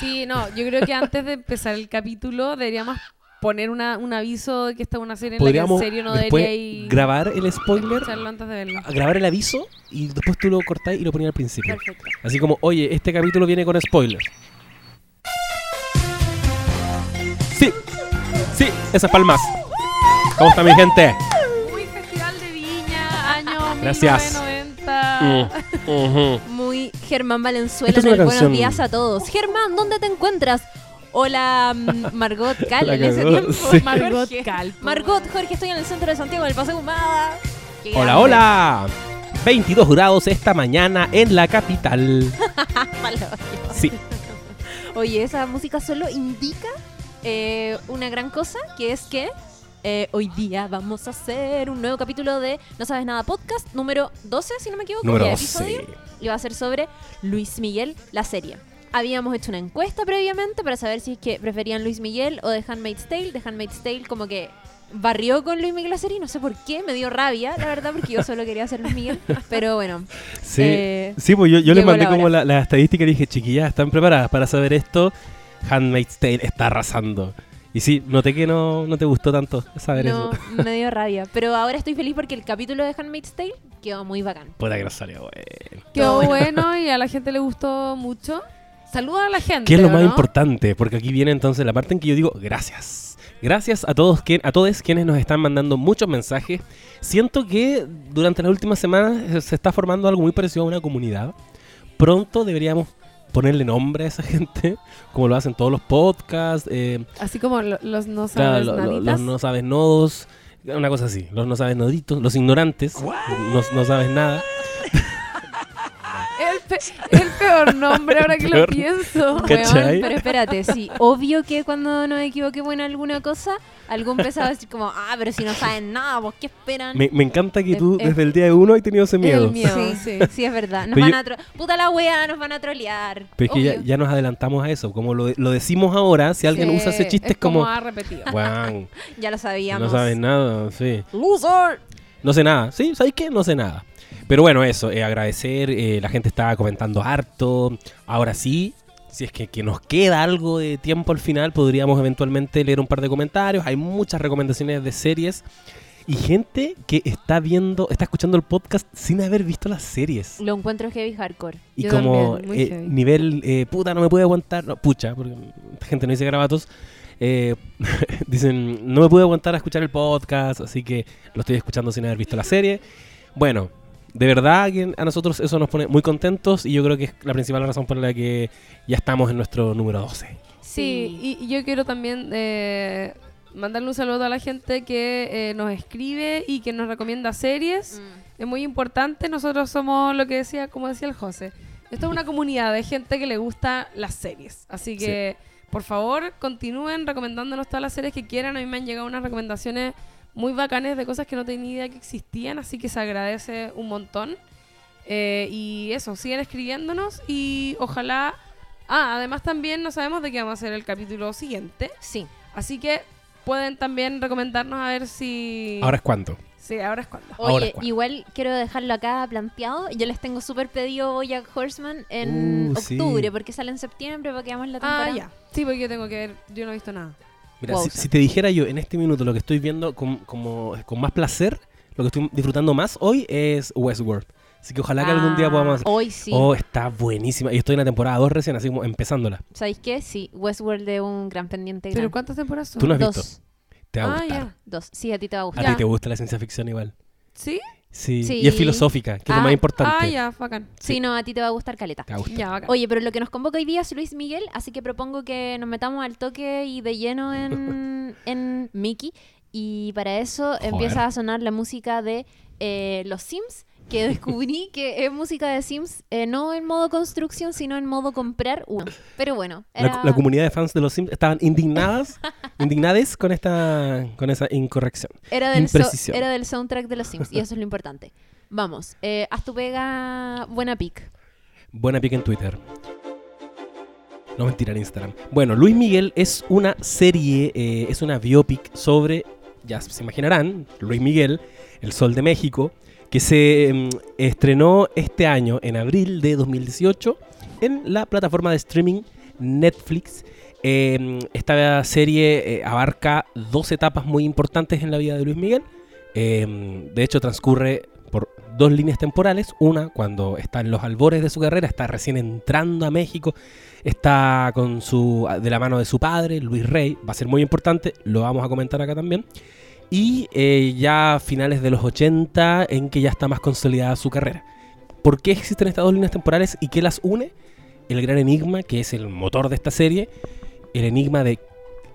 Sí, no, yo creo que antes de empezar el capítulo deberíamos poner una, un aviso de que esta es una serie en la que en serio no debería ir grabar el spoiler, antes de verlo. grabar el aviso y después tú lo cortás y lo ponías al principio. Perfecto. Así como, oye, este capítulo viene con spoilers. Sí, sí, esas palmas. ¿Cómo está mi gente? Muy Festival de Viña, año Gracias. 1990. Mm, ujú. Muy Germán Valenzuela Esta es en una el canción- Buenos días a todos. Germán, ¿dónde te encuentras? Hola, mm, Margot Cal en ese tiempo. sí. Margot Jorge. Cal. Margot, Jorge, estoy en el centro de Santiago, en el Paseo Humada. Qué Hola, grande. hola. 22 grados esta mañana en la capital. Sí, Oye, esa música solo indica eh, una gran cosa, que es que eh, hoy día vamos a hacer un nuevo capítulo de No Sabes Nada Podcast, número 12, si no me equivoco. número ya, 12. episodio, Y va a ser sobre Luis Miguel, la serie. Habíamos hecho una encuesta previamente para saber si es que preferían Luis Miguel o The Handmaid's Tale. The Handmaid's Tale como que barrió con Luis Miguel la serie, no sé por qué, me dio rabia, la verdad, porque yo solo quería ser Luis Miguel. Pero bueno, Sí, Eh, sí pues yo, yo les mandé la como hora. la, la estadística y dije, chiquillas, ¿están preparadas para saber esto? Handmaid's Tale está arrasando. Y sí, noté que no, no te gustó tanto saber no, eso. me dio rabia. Pero ahora estoy feliz porque el capítulo de Handmaid's Tale quedó muy bacán. Puta que no salió, bueno. Quedó bueno y a la gente le gustó mucho. Saluda a la gente. ¿Qué es lo ¿o más no? importante? Porque aquí viene entonces la parte en que yo digo gracias. Gracias a todos, que, a todos quienes nos están mandando muchos mensajes. Siento que durante las últimas semanas se está formando algo muy parecido a una comunidad. Pronto deberíamos ponerle nombre a esa gente, como lo hacen todos los podcasts, eh, Así como lo- los no claro, sabes lo- lo- naditas. los no sabes nodos, una cosa así, los no sabes noditos, los ignorantes, no, no sabes nada. El, pe- el peor nombre ahora que Peor. lo pienso. ¿Cachai? Weón, pero espérate, sí, obvio que cuando nos equivoquemos en alguna cosa, algún pesado va a decir como, ah, pero si no saben nada, ¿vos qué esperan? Me, me encanta que Es- tú es- desde el día de uno has tenido ese miedo. El miedo, sí, sí. sí, es verdad. Nos Pero van yo- a tro- Puta la wea, nos van a trolear. Pero es que ya, ya nos adelantamos a eso. Como lo, lo decimos ahora, si alguien Sí, usa ese chiste, es es como. ha repetido. "Guau, Ya lo sabíamos. no sabes nada, sí. Loser. No sé nada, ¿sí? ¿Sabes qué? No sé nada. Pero bueno, eso, eh, agradecer. eh, la gente está comentando harto. Ahora sí, si es que, que nos queda algo de tiempo al final, podríamos eventualmente leer un par de comentarios. Hay muchas recomendaciones de series. Y gente que está viendo, está escuchando el podcast sin haber visto las series. Lo encuentro heavy hardcore. Y Yo como eh, heavy. nivel, puta, no me pude aguantar, no, pucha, porque gente no dice grabatos, eh, dicen, no me pude aguantar a escuchar el podcast, así que lo estoy escuchando sin haber visto la serie. Bueno, de verdad que a nosotros eso nos pone muy contentos y yo creo que es la principal razón por la que ya estamos en nuestro número 12. Sí, y, y yo quiero también eh, mandarle un saludo a la gente que eh, nos escribe y que nos recomienda series. Mm. Es muy importante. Nosotros somos lo que decía, como decía el José. Esto es una comunidad de gente que le gusta las series. Así que, por favor, continúen recomendándonos todas las series que quieran. A mí me han llegado unas recomendaciones muy bacanes de cosas que no tenía idea que existían. Así que se agradece un montón. Eh, y eso, siguen escribiéndonos y ojalá... Ah, además también no sabemos de qué vamos a hacer el capítulo siguiente. Sí. Así que pueden también recomendarnos a ver si... Ahora es cuánto. Sí, ahora es cuando. Ahora Oye, es cuando. igual quiero dejarlo acá planteado. Yo les tengo súper pedido Bojack Horseman en Uh, sí. octubre, porque sale en septiembre, porque vamos la temporada. Ah, ya. Sí, porque yo tengo que ver, yo no he visto nada. Mira, Wow, si, te dijera yo en este minuto lo que estoy viendo con, como, con más placer, lo que estoy disfrutando más hoy es Westworld. Así que ojalá que algún día Ah, podamos... Hoy sí. Oh, está buenísima. Y estoy en la temporada 2 recién, así como empezándola. ¿Sabéis qué? Sí, Westworld de un gran pendiente. ¿Pero gran. cuántas temporadas son? Tú no has Dos. visto. Te va a Ah, gustar. ya. Dos. Sí, a ti te va a A gustar. Ya. ti te gusta la ciencia ficción igual. ¿Sí? Sí. Sí. Y es filosófica, que es lo Ah, más importante. Ah, ya, bacán. Sí, no, a ti te va a gustar Caleta. Te va a gustar. Ya, bacán. Oye, pero lo que nos convoca hoy día es Luis Miguel, así que propongo que nos metamos al toque y de lleno en, en Mickey. Y para eso empieza a sonar la música de eh, Los Sims, que descubrí que es música de Sims, eh, no en modo construcción, sino en modo comprar uno. Pero bueno, La, era... la comunidad de fans de los Sims estaban indignadas, indignades con esta con esa incorrección. Era del, so- era del soundtrack de los Sims, y eso es lo importante. Vamos, eh, haz tu pega, buena pick. Buena pica en Twitter. No mentira en Instagram. Bueno, Luis Miguel es una serie, eh, es una biopic sobre, ya se imaginarán, Luis Miguel, el Sol de México, que se mm, estrenó este año, en abril de 2018, en la plataforma de streaming Netflix. Eh, esta serie eh, abarca dos etapas muy importantes en la vida de Luis Miguel. Eh, de hecho, transcurre por dos líneas temporales. Una, cuando está en los albores de su carrera, está recién entrando a México, está con su, de la mano de su padre, Luis Rey. Va a ser muy importante, lo vamos a comentar acá también. Y eh, ya a finales de los 80, en que ya está más consolidada su carrera. ¿Por qué existen estas dos líneas temporales y qué las une? El gran enigma, que es el motor de esta serie, el enigma de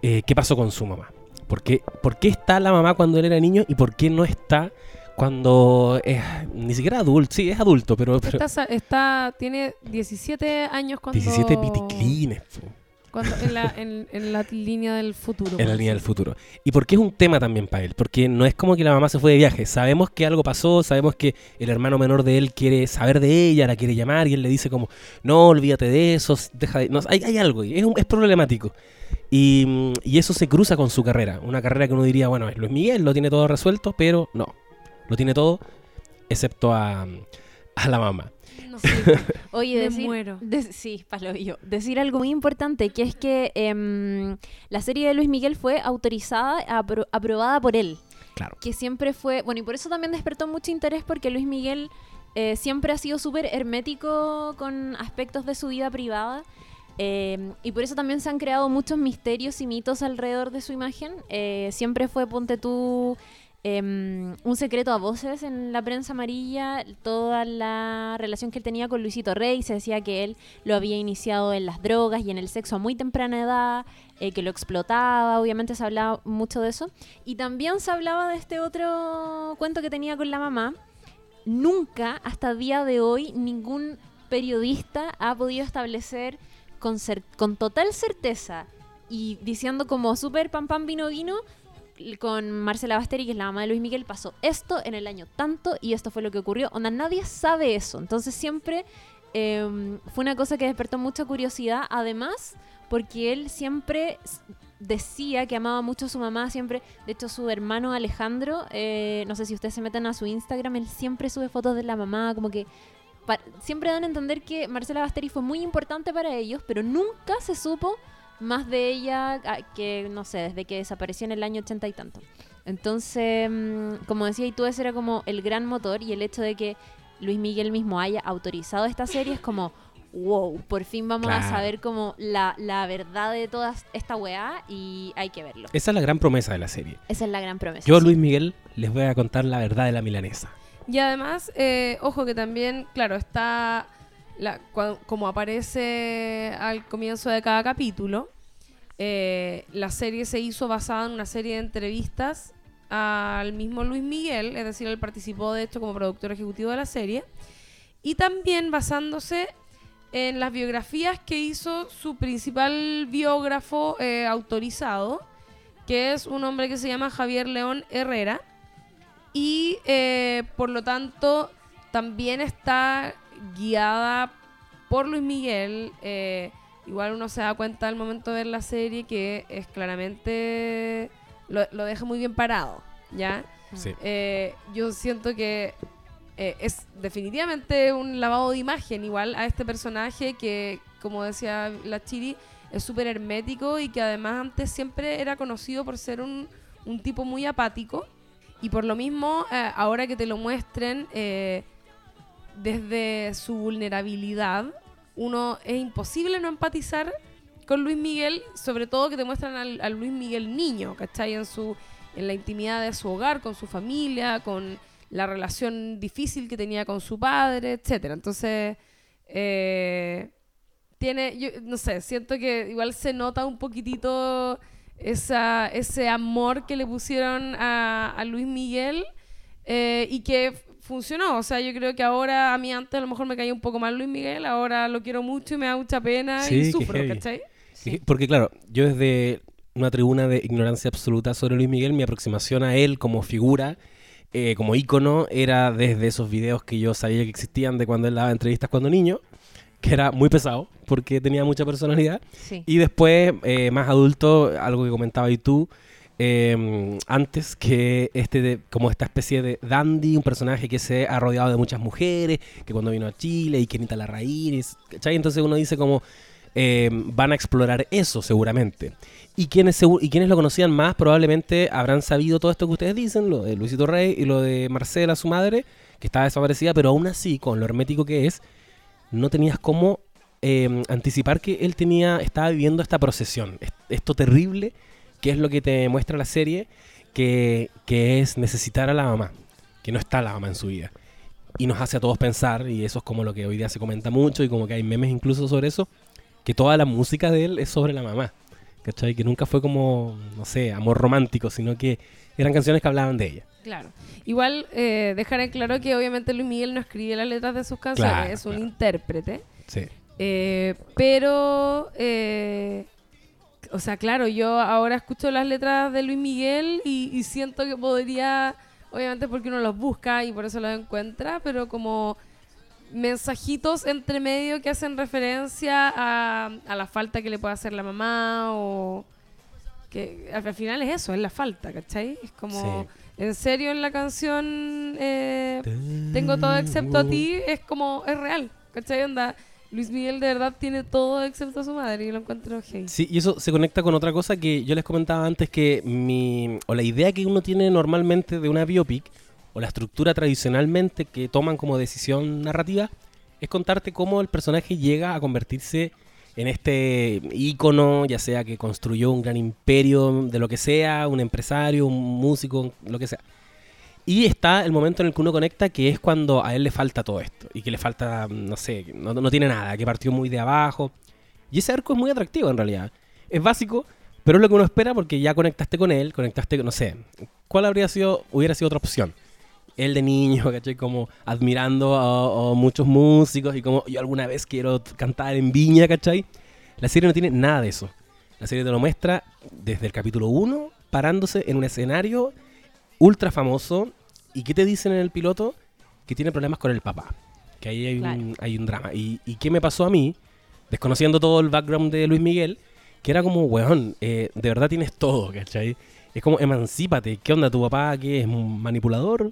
eh, qué pasó con su mamá. ¿Por qué, ¿Por qué está la mamá cuando él era niño y por qué no está cuando es ni siquiera adulto? Sí, es adulto, pero... pero Está, está- tiene 17 años cuando... 17 piticlines. po. Cuando- en, la, en, en la línea del futuro. En la línea del futuro. ¿Y por qué es un tema también para él? Porque no es como que la mamá se fue de viaje. Sabemos que algo pasó, sabemos que el hermano menor de él quiere saber de ella, la quiere llamar y él le dice como, no, olvídate de eso, deja de... No, hay, hay algo, es, un- es problemático. Y, y eso se cruza con su carrera. Una carrera que uno diría, bueno, es Luis Miguel, lo tiene todo resuelto, pero no. Lo tiene todo excepto a, a la mamá. No sé, Oye, me decir, muero. de- sí, palo yo. Decir algo muy importante, que es que em, la serie de Luis Miguel fue autorizada, apro- aprobada por él. Claro. Que siempre fue, bueno, y por eso también despertó mucho interés porque Luis Miguel eh, siempre ha sido súper hermético con aspectos de su vida privada. em, y por eso también se han creado muchos misterios y mitos alrededor de su imagen. Eh, siempre fue, ponte tú, em, un secreto a voces en la prensa amarilla, toda la relación que él tenía con Luisito Rey, se decía que él lo había iniciado en las drogas y en el sexo a muy temprana edad, eh, que lo explotaba, obviamente se hablaba mucho de eso. Y también se hablaba de este otro cuento que tenía con la mamá. Nunca, hasta día de hoy, ningún periodista ha podido establecer con, con total certeza y diciendo como súper pam pam vino vino con Marcela Basteri, que es la mamá de Luis Miguel, pasó esto en el año tanto y esto fue lo que ocurrió. Onda, nadie sabe eso. Entonces siempre eh, fue una cosa que despertó mucha curiosidad. Además, porque él siempre decía que amaba mucho a su mamá, siempre, de hecho su hermano Alejandro, eh, no sé si ustedes se meten a su Instagram, él siempre sube fotos de la mamá, como que siempre dan a entender que Marcela Basteri fue muy importante para ellos, pero nunca se supo más de ella ah, que, no sé, desde que desapareció en el año ochenta y tanto. Entonces, mm, como decía, y tú ese era como el gran motor y el hecho de que Luis Miguel mismo haya autorizado esta serie es como, wow, por fin vamos a saber como la, la verdad de toda esta weá y hay que verlo. Esa es la gran promesa de la serie. Esa es la gran promesa. Yo, sí. Luis Miguel, les voy a contar la verdad de la milanesa. Y además, eh, ojo que también, claro, está como aparece al comienzo de cada capítulo, eh, la serie se hizo basada en una serie de entrevistas al mismo Luis Miguel, es decir, él participó de esto como productor ejecutivo de la serie, y también basándose en las biografías que hizo su principal biógrafo eh, autorizado, que es un hombre que se llama Javier León Herrera, y eh, por lo tanto también está guiada por Luis Miguel. eh, igual uno se da cuenta al momento de ver la serie que es claramente lo, lo deja muy bien parado, ¿ya? Sí. Eh, yo siento que eh, es definitivamente un lavado de imagen igual a este personaje que, como decía la Chiri, es súper hermético y que además antes siempre era conocido por ser un, un tipo muy apático. Y por lo mismo, eh, ahora que te lo muestren eh, desde su vulnerabilidad, uno es imposible no empatizar con Luis Miguel, sobre todo que te muestran al, Luis Miguel niño, ¿cachai? En, su, en la intimidad de su hogar, con su familia, con la relación difícil que tenía con su padre, etcétera. Entonces, eh, tiene, no sé, siento que igual se nota un poquitito esa, ese amor que le pusieron a, a Luis Miguel eh, y que funcionó. O sea, yo creo que ahora a mí antes a lo mejor me caía un poco mal Luis Miguel, ahora lo quiero mucho y me da mucha pena Sí, y sufro. ¿cachai? Sí. Porque claro, yo desde una tribuna de ignorancia absoluta sobre Luis Miguel, mi aproximación a él como figura, eh, como ícono, era desde esos videos que yo sabía que existían de cuando él daba entrevistas cuando niño, que era muy pesado porque tenía mucha personalidad. Sí. Y después, eh, más adulto, algo que comentabas y tú eh, antes, que este de- como esta especie de dandy, un personaje que se ha rodeado de muchas mujeres, que cuando vino a Chile y que Anita Larraín, ¿cachai? Entonces uno dice como, eh, van a explorar eso seguramente. Y quienes, y quienes lo conocían más probablemente habrán sabido todo esto que ustedes dicen, lo de Luisito Rey y lo de Marcela, su madre, que estaba desaparecida, pero aún así, con lo hermético que es, no tenías cómo eh, anticipar que él tenía, estaba viviendo esta procesión, esto terrible, que es lo que te muestra la serie, que, que es necesitar a la mamá, que no está la mamá en su vida. Y nos hace a todos pensar, y eso es como lo que hoy día se comenta mucho, y como que hay memes incluso sobre eso, que toda la música de él es sobre la mamá. ¿Cachai? Que nunca fue como, no sé, amor romántico, sino que eran canciones que hablaban de ella. Claro. Igual eh, dejar en claro que obviamente Luis Miguel no escribe las letras de sus canciones, es un intérprete. Sí. Eh, pero, eh, o sea, claro, yo ahora escucho las letras de Luis Miguel y, siento que podría, obviamente porque uno los busca y por eso los encuentra, pero como mensajitos entre medio que hacen referencia a, a la falta que le puede hacer la mamá o que al final es eso, es la falta, ¿cachai? Es como, en serio en la canción eh, Tengo todo excepto a ti, es como, es real, ¿cachai? Onda, Luis Miguel de verdad tiene todo excepto a su madre y lo encuentro gay. Sí, y eso se conecta con otra cosa que yo les comentaba antes que mi, o la idea que uno tiene normalmente de una biopic, o la estructura tradicionalmente que toman como decisión narrativa, es contarte cómo el personaje llega a convertirse en este ícono, ya sea que construyó un gran imperio de lo que sea, un empresario, un músico, lo que sea. Y está el momento en el que uno conecta, que es cuando a él le falta todo esto. Y que le falta, no sé, no, no tiene nada, que partió muy de abajo. Y ese arco es muy atractivo en realidad. Es básico, pero es lo que uno espera porque ya conectaste con él, conectaste, no sé, ¿cuál habría sido, hubiera sido otra opción? Él de niño, ¿cachai? Como admirando a, muchos músicos y como yo alguna vez quiero cantar en Viña, ¿cachai? La serie no tiene nada de eso. La serie te lo muestra desde el capítulo 1, parándose en un escenario ultra famoso. ¿Y qué te dicen en el piloto? Que tiene problemas con el papá. Que ahí hay, un, hay un drama. ¿Y, ¿Y qué me pasó a mí? Desconociendo todo el background de Luis Miguel, que era como, weón, eh, de verdad tienes todo, ¿cachai? Es como, emancípate. ¿Qué onda tu papá? que es un manipulador?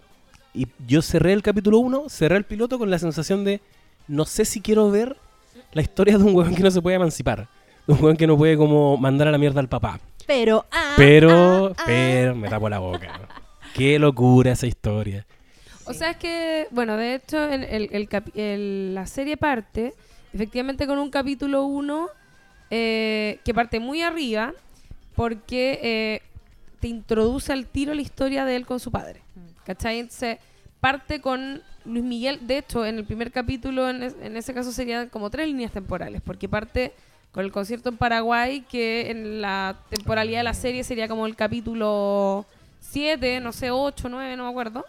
Y yo cerré el capítulo 1, cerré el piloto con la sensación de, no sé si quiero ver la historia de un weón que no se puede emancipar. De un weón que no puede como mandar a la mierda al papá. Pero, ah, pero, ah, ah. pero, me tapo la boca. Qué locura esa historia. O sea, es que, bueno, de hecho, el, el, la serie parte efectivamente con un capítulo 1 eh, que parte muy arriba porque eh, te introduce al tiro la historia de él con su padre. ¿Cachai? Parte con Luis Miguel. De hecho, en el primer capítulo, en, en ese caso serían como tres líneas temporales, porque parte con el concierto en Paraguay, que en la temporalidad de la serie sería como el capítulo 7, no sé, 8, 9, no me acuerdo.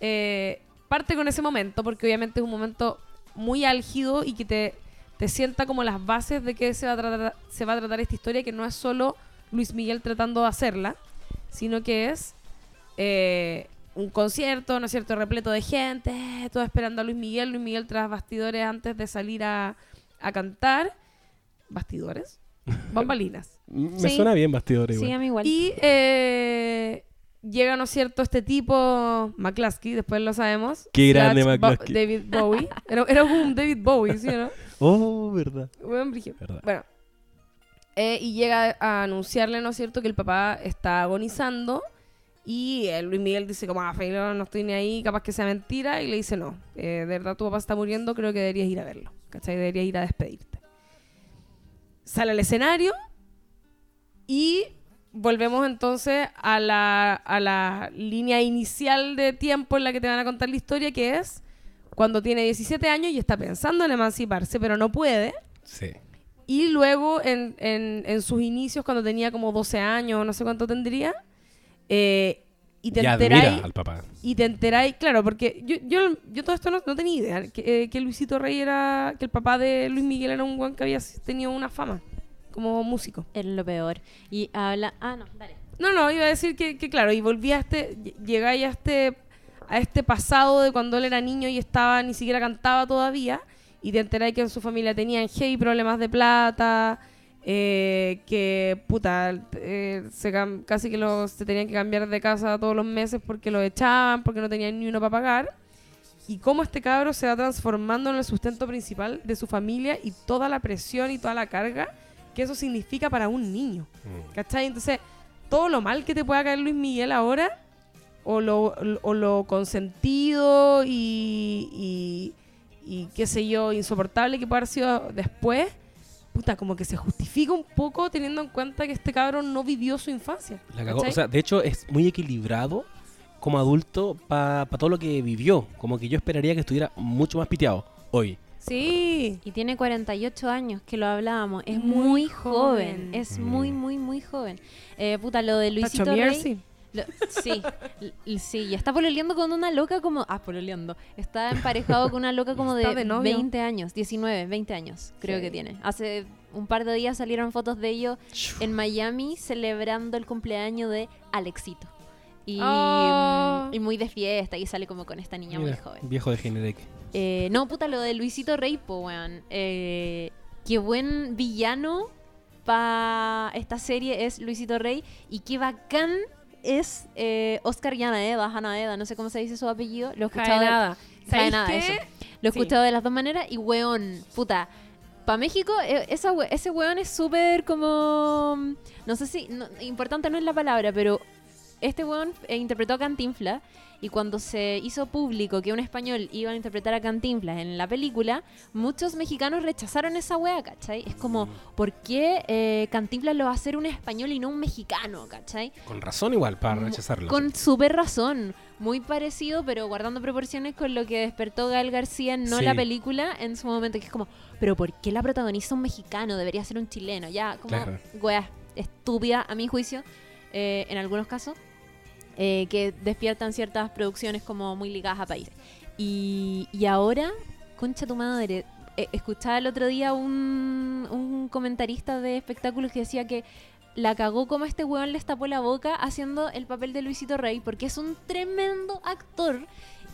Eh, parte con ese momento, porque obviamente es un momento muy álgido y que te, te sienta como las bases de que se va, a tratar, se va a tratar esta historia, que no es solo Luis Miguel tratando de hacerla, sino que es eh, un concierto, ¿no es cierto?, repleto de gente, todo esperando a Luis Miguel, Luis Miguel tras bastidores antes de salir a, cantar. ¿Bastidores? Bambalinas. Me suena bien bastidores. Sí, a mí igual. Y eh, llega, ¿no es cierto?, este tipo, McCluskey, después lo sabemos. Qué grande McCluskey. David Bowie. Era, era, un David Bowie, ¿sí no? Oh, verdad. Bueno, bueno eh, y llega a anunciarle, ¿no es cierto?, que el papá está agonizando y Luis Miguel dice como, ah, no estoy ni ahí, capaz que sea mentira. Y le dice, no, eh, de verdad tu papá está muriendo, creo que deberías ir a verlo. ¿Cachai? Deberías ir a despedirte. Sale al escenario y volvemos entonces a la, a la línea inicial de tiempo en la que te van a contar la historia, que es cuando tiene 17 años y está pensando en emanciparse, pero no puede. Sí. Y luego en, en, en sus inicios, cuando tenía como 12 años, no sé cuánto tendría, eh, y te enteráis. al papá. Y te enteráis, claro, porque yo, yo, yo todo esto no, tenía idea. Que, eh, que, Luisito Rey era. Que el papá de Luis Miguel era un guan que había tenido una fama como músico. Es lo peor. Y habla. Ah, no, dale. No, no, iba a decir que, que claro, y volví a este. Llegáis a este. A este pasado de cuando él era niño y estaba. Ni siquiera cantaba todavía. Y te enteráis que en su familia tenían hey, problemas de plata eh, que puta, eh, se casi que los, se tenían que cambiar de casa todos los meses porque lo echaban, porque no tenían ni uno para pagar. y cómo este cabro se va transformando en el sustento principal de su familia y toda la presión y toda la carga que eso significa para un niño. Mm. ¿Cachai? Entonces, todo lo mal que te pueda caer Luis Miguel ahora, o lo, o lo consentido y, y, y qué sé yo, insoportable que pueda haber sido después, puta, como que se justifica un poco teniendo en cuenta que este cabrón no vivió su infancia. La cagó. ¿cachai? O sea, de hecho, es muy equilibrado como adulto para todo lo que vivió. Como que yo esperaría que estuviera mucho más piteado hoy. sí. Y tiene 48 años, que lo hablábamos. Es Muy muy, joven. joven. Es Mm. muy, muy, muy joven. Eh, puta, lo de Luisito Rey... Lo- sí, sí. Y está pololeando con una loca como... Ah, pololeando. Está emparejado con una loca como de, de novio. 20 años. 19, 20 años, creo Sí. que tiene. Hace un par de días salieron fotos de ellos en Miami celebrando el cumpleaños de Alexito. Y, Oh. mm, y muy de fiesta y sale como con esta niña muy joven. Viejo de Generec. Eh, no, puta, lo de Luisito Rey, po, weón. Eh, qué buen villano para esta serie es Luisito Rey y qué bacán es eh, Oscar Yanaeda, Janaeda, no sé cómo se dice su apellido. Lo he escuchado de- nada. Jaenada, ¿Sabéis eso. Lo he Sí. escuchado de las dos maneras y weón, puta. Para México, esa we- ese weón es súper como... No sé si... no- importante no es la palabra, pero este weón eh, interpretó a Cantinflas y cuando se hizo público que un español iba a interpretar a Cantinflas en la película, muchos mexicanos rechazaron esa wea, ¿cachai? Es como, ¿por qué eh, Cantinflas lo va a hacer un español y no un mexicano, ¿cachai? Con razón igual para rechazarlo. Con súper razón. Muy parecido, pero guardando proporciones con lo que despertó Gael García, no Sí. la película, en su momento, que es como, pero ¿por qué la protagoniza un mexicano? Debería ser un chileno. Ya, como, Claro. wea, estúpida, a mi juicio, eh, en algunos casos, eh, que despiertan ciertas producciones como muy ligadas a países. Y, y ahora, concha tu madre, eh, escuchaba el otro día un, un comentarista de espectáculos que decía que la cagó como este weón les tapó la boca haciendo el papel de Luisito Rey, porque es un tremendo actor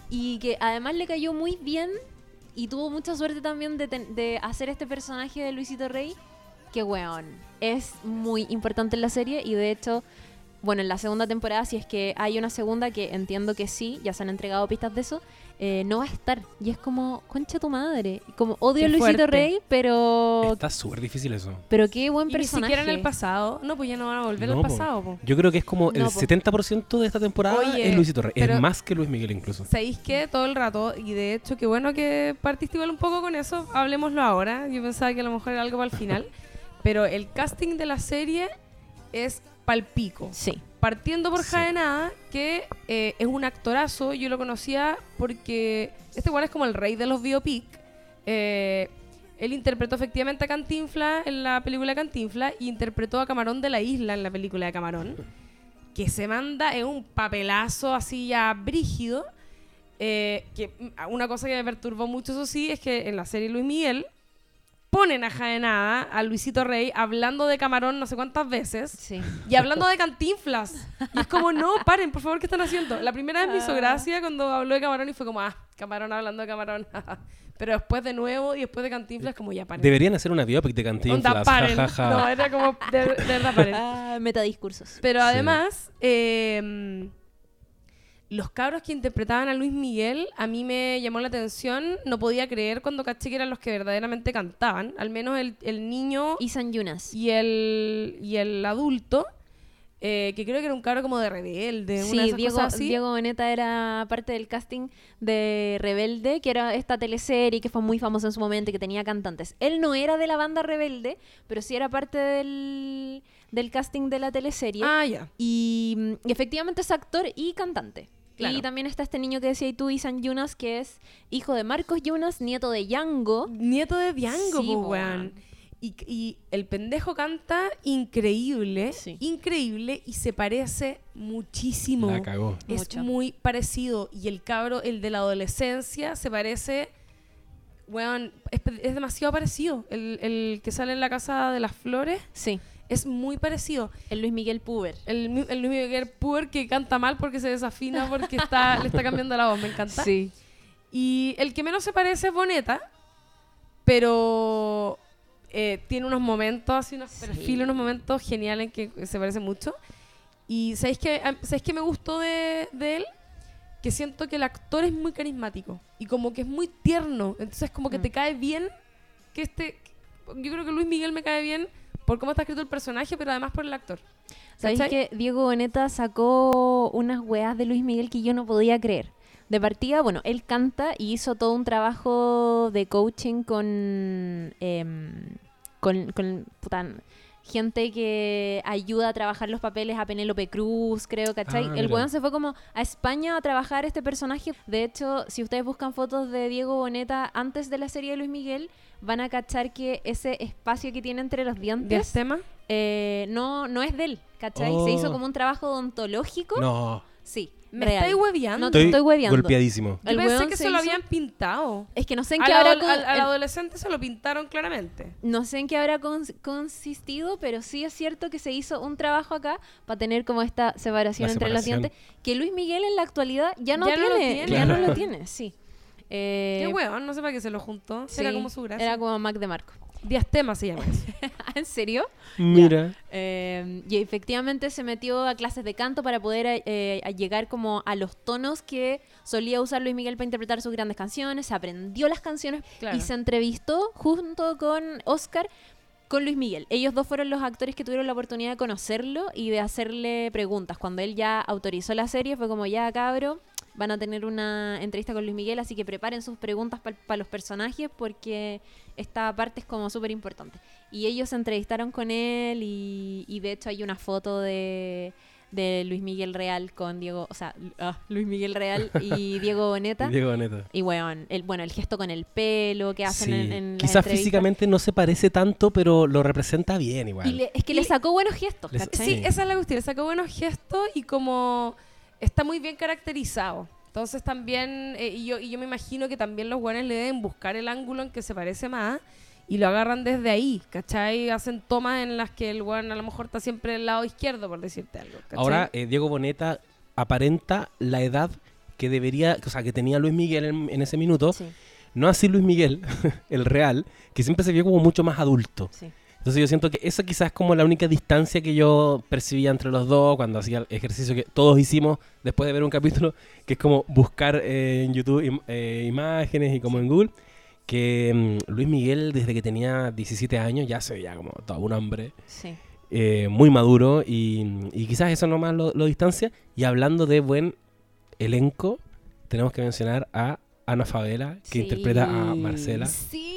y que además le cayó muy bien y tuvo mucha suerte también de, de hacer este personaje de Luisito Rey, que weón, es muy importante en la serie y de hecho, bueno, en la segunda temporada, si es que hay una segunda, que entiendo que sí, ya se han entregado pistas de eso, eh, no va a estar. Y es como, concha tu madre. Como odio a Luisito fuerte. Rey, pero, Está súper difícil eso. pero qué buen Y ni personaje. siquiera en el pasado. No, pues ya no van a volver No, al pasado, po. Yo creo que es como No, el po. 70% de esta temporada Oye, es Luisito Rey. pero- Es más que Luis Miguel incluso. ¿Sabéis qué? Todo el rato, y de hecho, qué bueno que partiste igual un poco con eso, hablemoslo ahora. Yo pensaba que a lo mejor era algo para el final. pero el casting de la serie es palpico. Sí. Partiendo por Sí. Jaenada, que eh, es un actorazo, yo lo conocía porque este igual es como el rey de los biopic. Eh, él interpretó efectivamente a Cantinflas en la película Cantinflas y interpretó a Camarón de la Isla en la película de Camarón. Que se manda en un papelazo así ya brígido. Eh, que mm, una cosa que me perturbó mucho, eso sí, es que en la serie Luis Miguel ponen a Jaenada, a Luisito Rey, hablando de Camarón no sé cuántas veces. Sí. Y hablando de cantinflas. Y es como, no, paren, por favor, ¿qué están haciendo? La primera vez me hizo Ah. gracia cuando habló de camarón y fue como, ah, camarón hablando de camarón. Pero después de nuevo y después de cantinflas, como ya paren. Deberían hacer una biopic de Onda, Cantinflas. paren. ja, ja, ja. No, era como, de, de verdad, paren. Ah, metadiscursos. Pero Sí. además, eh, los cabros que interpretaban a Luis Miguel, a mí me llamó la atención. No podía creer cuando caché que eran los que verdaderamente cantaban. Al menos el, el niño Y San Yunas. y el, y el adulto, eh, que creo que era un cabro como de rebelde, una de Sí, esas Diego, cosas así. Diego Boneta era parte del casting de Rebelde, que era esta teleserie que fue muy famosa en su momento y que tenía cantantes. Él no era de la banda Rebelde, pero sí era parte del, del casting de la teleserie. Ah, ya. Y, mm, y efectivamente es actor y cantante. Claro. Y también está este niño que decía tú, Isan Yunas, que es hijo de Marcos Yunas, nieto de Yango. Nieto de Diango, Sí, weón. weón. Y, y el pendejo canta increíble, Sí. increíble, y se parece muchísimo. La cagó. Es Mucho. muy parecido. Y el cabro, el de la adolescencia, se parece. Weón, es, es demasiado parecido. El, el que sale en la casa de las flores Sí, es muy parecido. el Luis Miguel Puber. El, Luis Miguel Puer que canta mal porque se desafina porque está, le está cambiando la voz, me encanta. Sí. Y el que menos se parece es Boneta, pero eh, tiene unos momentos, así unos Sí. perfiles, unos momentos geniales en que se parece mucho. Y ¿sabéis qué, ¿sabéis qué me gustó de, de él? que siento que el actor es muy carismático y como que es muy tierno. Entonces como que Mm. te cae bien que este... Yo creo que Luis Miguel me cae bien por cómo está escrito el personaje, pero además por el actor. ¿Sabéis que Diego Boneta sacó unas weas de Luis Miguel que yo no podía creer? De partida, bueno, él canta y hizo todo un trabajo de coaching con. em, con, con puta, gente que ayuda a trabajar los papeles a Penélope Cruz, creo, ¿cachai? Ah, el weón se fue como a España a trabajar este personaje. De hecho, si ustedes buscan fotos de Diego Boneta antes de la serie de Luis Miguel, van a cachar que ese espacio que tiene entre los dientes ¿Diastema? eh, no, no es de él, ¿cachai? Oh. Se hizo como un trabajo odontológico. No, Sí, Me real. estáis hueveando. No te estoy, estoy hueveando. golpeadísimo. Yo El pensé weón que se se lo hizo- habían pintado. Es que no sé en Al, qué habrá adol- con- al- al en- adolescente se lo pintaron claramente. no sé en qué habrá cons- consistido, pero sí es cierto que se hizo un trabajo acá para tener como esta separación La entre los dientes que Luis Miguel en la actualidad ya no Ya no lo tiene, ya no Claro. lo tiene, sí. Eh, Qué hueón, no sé para qué se lo juntó. sí, Era como su gracia. Era como Mac de Marco. Diastema se llama eso. ¿En serio? Mira. Eh, y efectivamente se metió a clases de canto para poder eh, a llegar como a los tonos que solía usar Luis Miguel para interpretar sus grandes canciones, se aprendió las canciones Claro. y se entrevistó junto con Oscar con Luis Miguel. Ellos dos fueron los actores que tuvieron la oportunidad de conocerlo y de hacerle preguntas. Cuando él ya autorizó la serie fue como ya cabro, van a tener una entrevista con Luis Miguel, así que preparen sus preguntas para los personajes porque esta parte es como súper importante. Y ellos se entrevistaron con él y, y de hecho hay una foto de, de Luis Miguel Real con Diego, o sea, ah, Luis Miguel Real y Diego Boneta. Diego Neto. Y bueno el, bueno, el gesto con el pelo que hacen Sí. en, en Quizás físicamente no se parece tanto, pero lo representa bien igual. Y le- es que Y- le sacó buenos gestos, Les- ¿cachai? Sí, esa es la cuestión. Sacó buenos gestos y como está muy bien caracterizado. Entonces también, eh, y, yo, y yo me imagino que también los buenos le deben buscar el ángulo en que se parece más y lo agarran desde ahí, ¿cachai? Hacen tomas en las que el buen a lo mejor está siempre del lado izquierdo, por decirte algo. ¿cachai? Ahora, eh, Diego Boneta aparenta la edad que debería, o sea, que tenía Luis Miguel en, en ese minuto. Sí, No así Luis Miguel, el real, que siempre se vio como mucho más adulto. sí. Entonces yo siento que esa quizás es como la única distancia que yo percibía entre los dos cuando hacía el ejercicio que todos hicimos después de ver un capítulo, que es como buscar eh, en YouTube im- eh, imágenes y como en Google, que mm, Luis Miguel desde que tenía 17 años ya se veía como todo un hombre sí. eh, muy maduro y, y quizás eso nomás lo, lo distancia. Y hablando de buen elenco, tenemos que mencionar a Ana Favela, que Sí. interpreta a Marcela. Sí.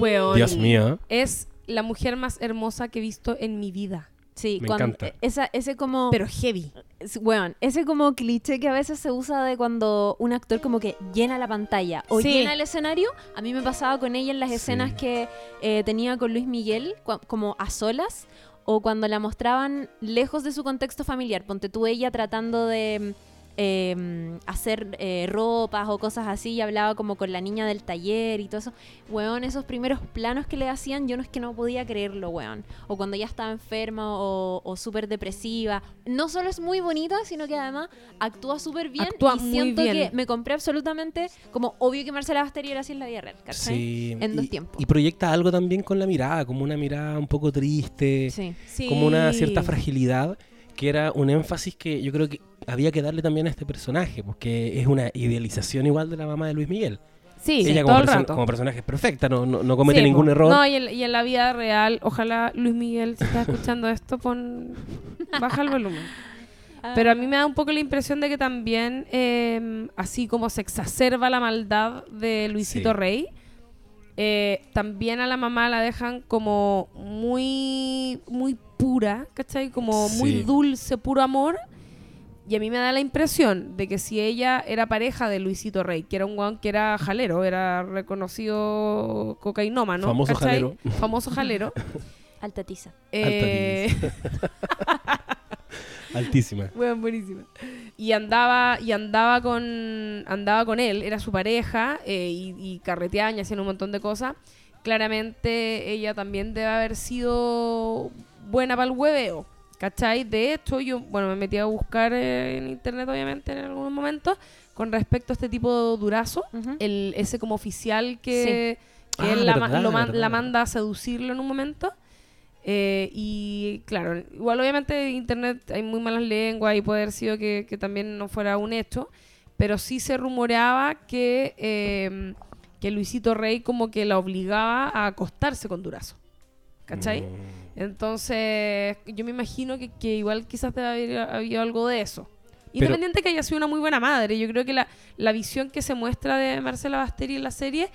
Weón, Dios mío. Es la mujer más hermosa que he visto en mi vida. Sí, Me cuando- encanta. Esa, ese como... Pero heavy. Es- Weón, ese como cliché que a veces se usa de cuando un actor como que llena la pantalla o Sí. llena el escenario, a mí me pasaba con ella en las Sí. escenas que eh, tenía con Luis Miguel, cua- como a solas, o cuando la mostraban lejos de su contexto familiar. Ponte tú ella tratando de eh, hacer eh, ropas o cosas así y hablaba como con la niña del taller y todo eso. Weón, esos primeros planos que le hacían, yo no es que no podía creerlo, weón. O cuando ya estaba enferma o, o súper depresiva. No solo es muy bonita, sino que además actúa súper bien. Actúa y muy siento bien. que me compré absolutamente como obvio que Marcela Basteri era así en la vida real, ¿cachai? Sí, En dos y, tiempos. y proyecta algo también con la mirada, como una mirada un poco triste, Sí. Sí. como una cierta fragilidad, que era un énfasis que yo creo que había que darle también a este personaje, porque es una idealización igual de la mamá de Luis Miguel. Sí, Ella todo como, el rato. como personaje es perfecta, no, no, no comete Sí, ningún error. No, y en, y en la vida real, ojalá Luis Miguel, si estás escuchando esto, pon baja el volumen. Pero a mí me da un poco la impresión de que también, eh, así como se exacerba la maldad de Luisito Sí. Rey, eh, también a la mamá la dejan como muy, muy pura, ¿cachai? Como muy dulce, puro amor. Y a mí me da la impresión de que si ella era pareja de Luisito Rey, que era un guan que era jalero, era reconocido cocainómano, Famoso ¿cachai? jalero. Famoso jalero. Alta tiza. eh, Altísima. Bueno, buenísima. Y andaba, y andaba con andaba con él, era su pareja, eh, y, y carreteaban y hacían un montón de cosas. Claramente ella también debe haber sido buena para el hueveo. ¿Cachai? De hecho, yo, bueno, me metí a buscar eh, en internet, obviamente, en algunos momentos, con respecto a este tipo de durazo, el, ese como oficial que, que Ah, él la, verdad, lo man- verdad. la manda a seducirlo en un momento. Eh, y claro, igual obviamente en internet hay muy malas lenguas y puede haber sido que, que también no fuera un hecho, pero sí se rumoreaba que, eh, que Luisito Rey como que la obligaba a acostarse con Durazo. ¿Cachai? Mm. Entonces, yo me imagino que, que igual quizás debe haber habido algo de eso. Independiente que haya sido una muy buena madre, yo creo que la, la visión que se muestra de Marcela Basteri en la serie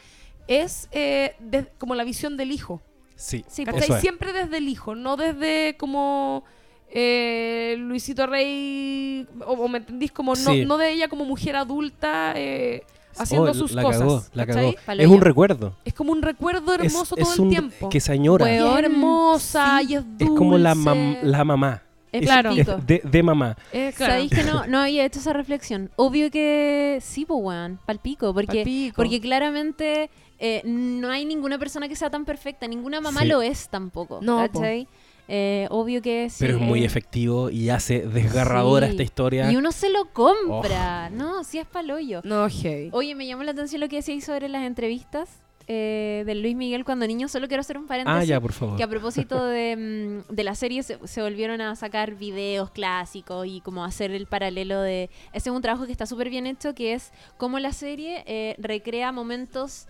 es eh, de- como la visión del hijo. Sí, Sí, eso es. Siempre desde el hijo, no desde como eh, Luisito Rey, o, o me entendís, como no, Sí. no de ella como mujer adulta eh, haciendo Oh, sus la cosas. cagó, la cagó. Es un recuerdo. Es como un recuerdo hermoso es todo el un- tiempo. Que se añora. Y es Weón, hermosa sí. y es Es como la, mam- dulce. la mamá. Es Claro. es de, de mamá. Eh, claro. ¿Sabéis que no, no había hecho esa reflexión? Obvio que sí, pues, weón, palpico, porque, Palpico. porque claramente eh, no hay ninguna persona que sea tan perfecta, ninguna mamá Sí. lo es tampoco, No, ¿cachai? Eh, obvio que sí. Pero es muy eh, efectivo y hace desgarradora Sí. esta historia. Y uno se lo compra, no, sí es paloyo. No, heavy. Oye, me llamó la atención lo que decíais sobre las entrevistas eh, de Luis Miguel cuando niño, solo quiero hacer un paréntesis. Ah, ya, por favor. Que a propósito de, mm, de la serie se, se volvieron a sacar videos clásicos y como hacer el paralelo de... Ese es un trabajo que está súper bien hecho, que es cómo la serie eh, recrea momentos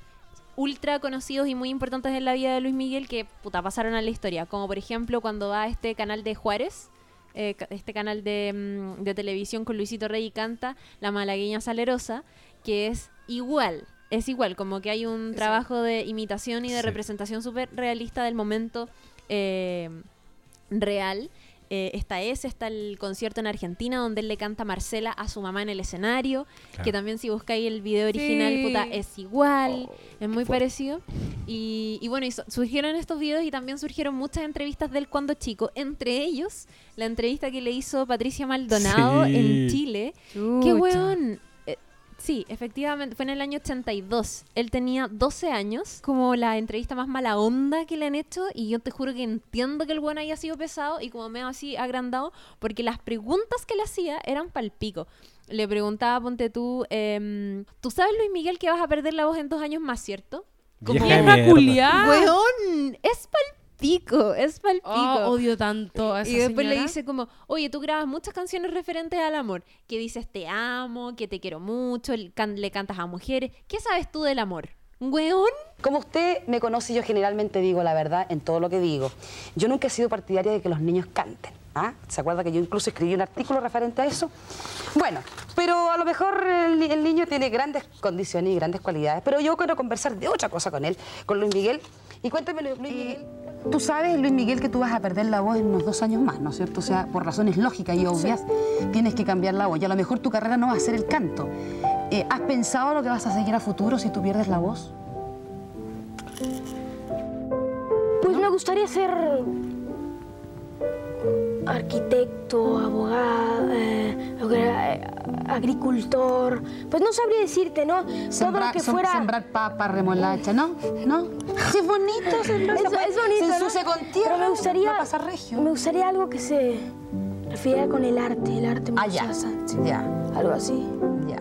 ultra conocidos y muy importantes en la vida de Luis Miguel que puta pasaron a la historia. Como por ejemplo cuando va a este canal de Juárez, eh, este canal de, mm, de televisión con Luisito Rey y canta La Malagueña Salerosa, que es igual. Es igual, como que hay un Sí. trabajo de imitación y de Sí. representación súper realista del momento eh, real. Eh, está ese, está el concierto en Argentina donde él le canta a Marcela a su mamá en el escenario, Claro. que también si buscáis el video original, Sí. puta, es igual, Oh, es muy parecido. Y, y bueno, y su- surgieron estos videos y también surgieron muchas entrevistas de él cuando chico, entre ellos la entrevista que le hizo Patricia Maldonado Sí. en Chile. ¡Qué weón! Sí, efectivamente, fue en el año 82. Él tenía 12 años, como la entrevista más mala onda que le han hecho, y yo te juro que entiendo que el weón haya sido pesado y como me así agrandado, porque las preguntas que le hacía eran palpico. Le preguntaba, ponte tú, em, ¿tú sabes, Luis Miguel, que vas a perder la voz en dos años más, cierto? Como-. Es palpico, es palpico. Oh, odio tanto a esa Y después le dice como, oye, tú grabas muchas canciones referentes al amor, que dices te amo, que te quiero mucho, can- le cantas a mujeres. ¿Qué sabes tú del amor? Weón. Como usted me conoce, yo generalmente digo la verdad en todo lo que digo. Yo nunca he sido partidaria de que los niños canten. ¿ah? ¿Se acuerda que yo incluso escribí un artículo referente a eso? Bueno, pero a lo mejor el, el niño tiene grandes condiciones y grandes cualidades, pero yo quiero conversar de otra cosa con él, con Luis Miguel. Y cuéntame, Luis Miguel. Tú sabes, Luis Miguel, que tú vas a perder la voz en unos dos años más, ¿no es cierto? O sea, por razones lógicas y obvias, tienes que cambiar la voz. Y a lo mejor tu carrera no va a ser el canto. Eh, ¿Has pensado lo que vas a seguir a futuro si tú pierdes la voz? Pues me gustaría ser arquitecto, abogado, eh, eh, agricultor. Pues no sabría decirte, ¿no? Todo lo que fuera. sembrar papa, remolacha, ¿no? ¿No? Sí, es bonito sembrar Es, es bonito, Se ¿no? ensucia con tierra. Pero me gustaría. pasar regio. Me gustaría algo que se refiera con el arte, el arte Ah, ya. sí, Ya, Algo así. ya.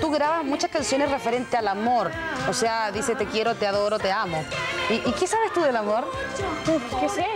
Tú grabas muchas canciones referente al amor. O sea, dice te quiero, te adoro, te amo. ¿Y, y qué sabes tú del amor? ¿Qué sé?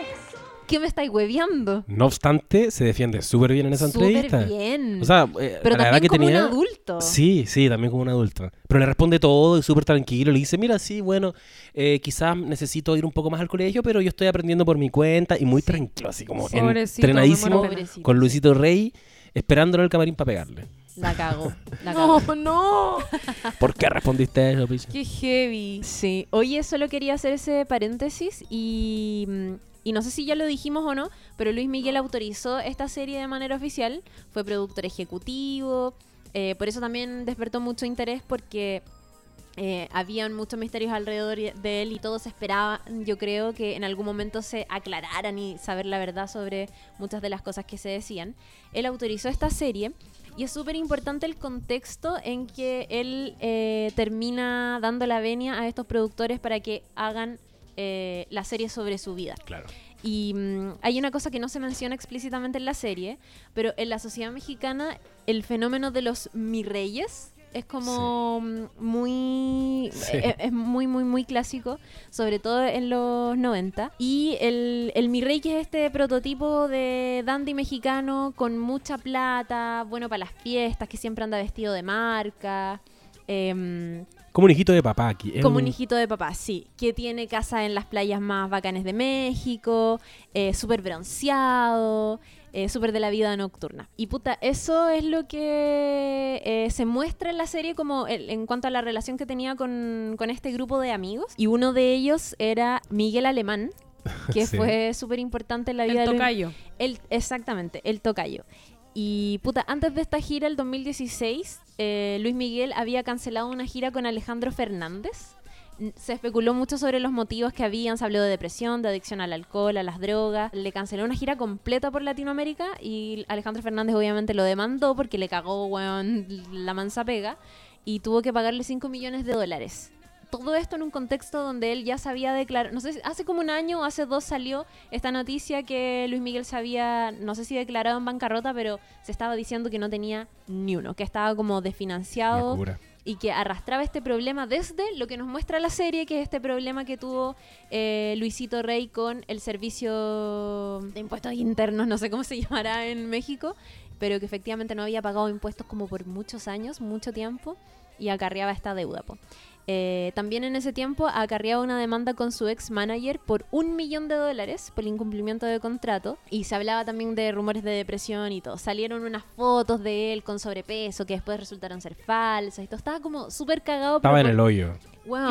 ¿Qué me estáis hueveando? No obstante, se defiende súper bien en esa Súper entrevista. bien. O sea, eh, Pero la edad también que como tenía. un adulto. Sí, sí, también como un adulto. Pero le responde todo y súper tranquilo. Le dice, mira, sí, bueno, eh, quizás necesito ir un poco más al colegio, pero yo estoy aprendiendo por mi cuenta y muy tranquilo, así como Pobrecito, entrenadísimo con Luisito Rey, esperándolo en el camarín para pegarle. La cago. La cago. No, no. ¿Por qué respondiste eso, Picha? Qué heavy. Sí, oye, solo quería hacer ese paréntesis y, mm, y no sé si ya lo dijimos o no, pero Luis Miguel autorizó esta serie de manera oficial, fue productor ejecutivo, eh, por eso también despertó mucho interés porque eh, habían muchos misterios alrededor de él y todos esperaban, yo creo, que en algún momento se aclararan y saber la verdad sobre muchas de las cosas que se decían. Él autorizó esta serie y es súper importante el contexto en que él eh, termina dando la venia a estos productores para que hagan eh, la serie sobre su vida. Claro. Y mm, hay una cosa que no se menciona explícitamente en la serie, pero en la sociedad mexicana el fenómeno de los mi reyes Es como mm, muy. Sí. Es, es muy, muy, muy clásico, sobre todo en los 90. Y el, el Mi Rey, que es este prototipo de dandy mexicano con mucha plata, bueno para las fiestas, que siempre anda vestido de marca. Em, Como un hijito de papá aquí. como un hijito de papá, sí. Que tiene casa en las playas más bacanes de México, eh, súper bronceado, eh, súper de la vida nocturna. Y puta, eso es lo que eh, se muestra en la serie como el- en cuanto a la relación que tenía con, con este grupo de amigos. Y uno de ellos era Miguel Alemán, que Sí. fue súper importante en la vida El de Luis- tocayo. el, exactamente, el tocayo. Y puta, antes de esta gira, el 2016, eh, Luis Miguel había cancelado una gira con Alejandro Fernández. Se especuló mucho sobre los motivos que habían, se habló de depresión, de adicción al alcohol, a las drogas. Le canceló una gira completa por Latinoamérica y Alejandro Fernández obviamente lo demandó porque le cagó, weón, la mansa pega y tuvo que pagarle 5 millones de dólares. Todo esto en un contexto donde él ya se había declarado, no sé, si- hace como un año o hace dos salió esta noticia que Luis Miguel se había, no sé si declarado en bancarrota, pero se estaba diciendo que no tenía ni uno, que estaba como desfinanciado y que arrastraba este problema desde lo que nos muestra la serie, que es este problema que tuvo eh, Luisito Rey con el servicio de impuestos internos, no sé cómo se llamará en México, pero que efectivamente no había pagado impuestos como por muchos años, mucho tiempo, y acarreaba esta deuda. po. Eh, también en ese tiempo acarreaba una demanda con su ex manager por un millón de dólares por el incumplimiento de contrato y se hablaba también de rumores de depresión y todo. Salieron unas fotos de él con sobrepeso que después resultaron ser falsas y todo. Estaba como súper cagado. Estaba en por- el hoyo.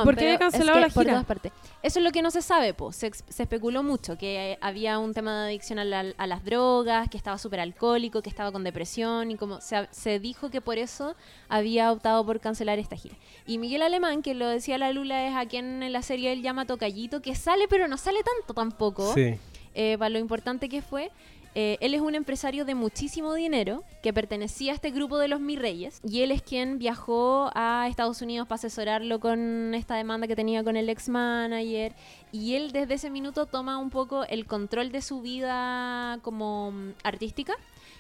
¿Y por qué había cancelado es que la por gira? todas partes. Eso es lo que no se sabe, po. Se, especuló mucho que había un tema de adicción a, la- a las drogas, que estaba súper alcohólico, que estaba con depresión y como se, se dijo que por eso había optado por cancelar esta gira. Y Miguel Alemán, que lo decía la Lula, es a quien en la serie él llama Tocallito, que sale pero no sale tanto tampoco Sí. eh, para lo importante que fue. Eh, él es un empresario de muchísimo dinero que pertenecía a este grupo de los Mi Reyes y él es quien viajó a Estados Unidos para asesorarlo con esta demanda que tenía con el ex manager y él desde ese minuto toma un poco el control de su vida como mm, artística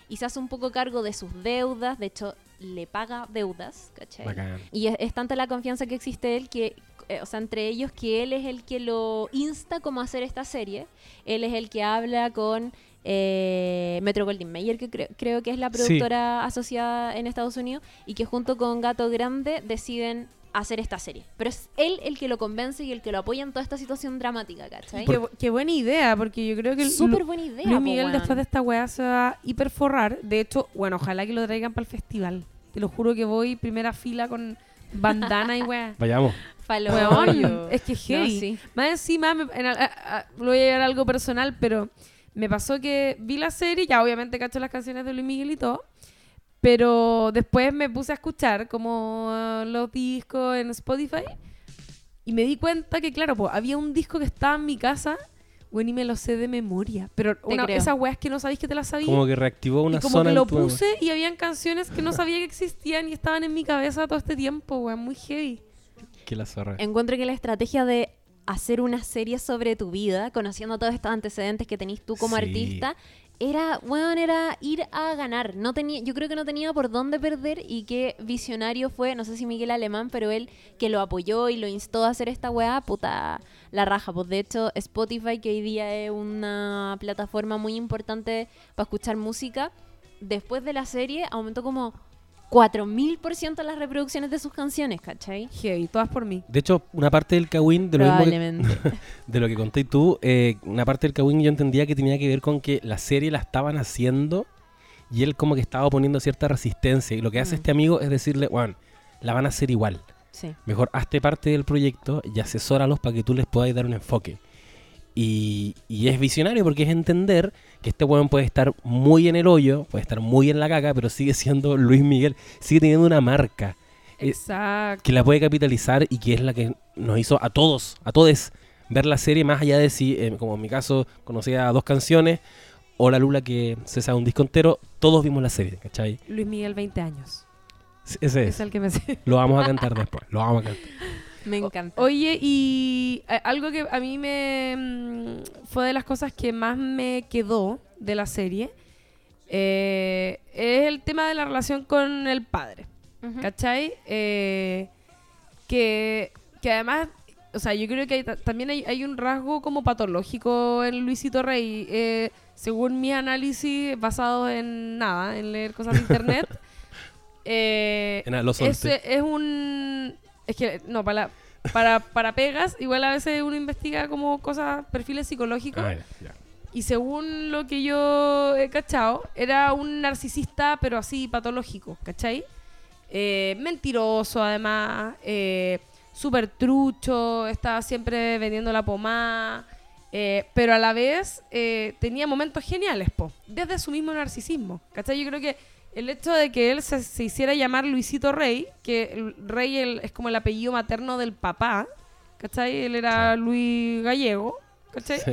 y se hace un poco cargo de sus deudas, de hecho le paga deudas, ¿cachai? Bacán. Y es, es tanta la confianza que existe él que, eh, o sea, entre ellos que él es el que lo insta como a hacer esta serie. Él es el que habla con eh, Metro Goldwyn Mayer, que creo, creo que es la Sí. productora asociada en Estados Unidos, y que junto con Gato Grande deciden hacer esta serie. Pero es él el que lo convence y el que lo apoya en toda esta situación dramática, ¿cachai? Qué, qué buena idea, porque yo creo que el- Súper buena idea. Luis po, Miguel después de esta weá se va a hiperforrar. De hecho, bueno, ojalá que lo traigan para el festival. Te lo juro que voy primera fila con bandana y weá. Vayamos. Weón, es que No, sí. Más encima, me- en al- a- a- lo voy a llevar a algo personal, pero me pasó que vi la serie, ya obviamente cacho las canciones de Luis Miguel y todo, pero después me puse a escuchar como los discos en Spotify y me di cuenta que, claro, pues, había un disco que estaba en mi casa, bueno, y me lo sé de memoria, pero una, esas weas que no sabéis que te las sabías. Como que reactivó una y como zona que lo puse y habían canciones que no sabía que existían y estaban en mi cabeza todo este tiempo, weón, muy heavy. Que la zorra. Encuentro que la estrategia de hacer una serie sobre tu vida, conociendo todos estos antecedentes que tenés tú como Sí. artista, era, bueno, era ir a ganar. No tenía, yo creo que no tenía por dónde perder y qué visionario fue, no sé si Miguel Alemán, pero él que lo apoyó y lo instó a hacer esta weá, puta, la raja. Pues de hecho, Spotify, que hoy día es una plataforma muy importante para escuchar música, después de la serie aumentó como 4000% las reproducciones de sus canciones, ¿cachai? Heavy, todas por mí. De hecho, una parte del Kawin, de lo, mismo que, Probablemente. de lo que conté tú, eh, una parte del Kawin yo entendía que tenía que ver con que la serie la estaban haciendo y él como que estaba poniendo cierta resistencia. Y lo que hace Mm. este amigo es decirle, bueno, la van a hacer igual. sí. Mejor hazte parte del proyecto y asesóralos para que tú les puedas dar un enfoque. Y, y es visionario porque es entender que este weón puede estar muy en el hoyo, puede estar muy en la caca, pero sigue siendo Luis Miguel, sigue teniendo una marca Eh, Exacto. que la puede capitalizar y que es la que nos hizo a todos, a todos, ver la serie más allá de si, eh, como en mi caso, conocía dos canciones, o la Lula que se sabe un disco entero, todos vimos la serie, ¿cachai? Luis Miguel, 20 años. Ese es. Es el que me sé. Lo vamos a cantar después, lo vamos a cantar. Me encanta. Oye, y eh, algo que a mí me mm, fue de las cosas que más me quedó de la serie eh, es el tema de la relación con el padre. Ujú. ¿cachai? Eh, que, que además, o sea, yo creo que hay también hay, hay un rasgo como patológico en Luisito Rey. eh, según mi análisis, basado en nada, en leer cosas de internet, eh, En ese es un... Es que, no, para, para, para pegas, igual a veces uno investiga como cosas, perfiles psicológicos. Ah, ya, ya. Y según lo que yo he cachado, era un narcisista, pero así patológico, ¿cachai? Eh, mentiroso, además, eh, súper trucho, estaba siempre vendiendo la pomada, eh, pero a la vez eh, tenía momentos geniales, po, desde su mismo narcisismo, ¿cachai? Yo creo que el hecho de que él se, se hiciera llamar Luisito Rey, que el Rey el- es como el apellido materno del papá, ¿cachai? Él era Luis Gallego, ¿cachai? Sí.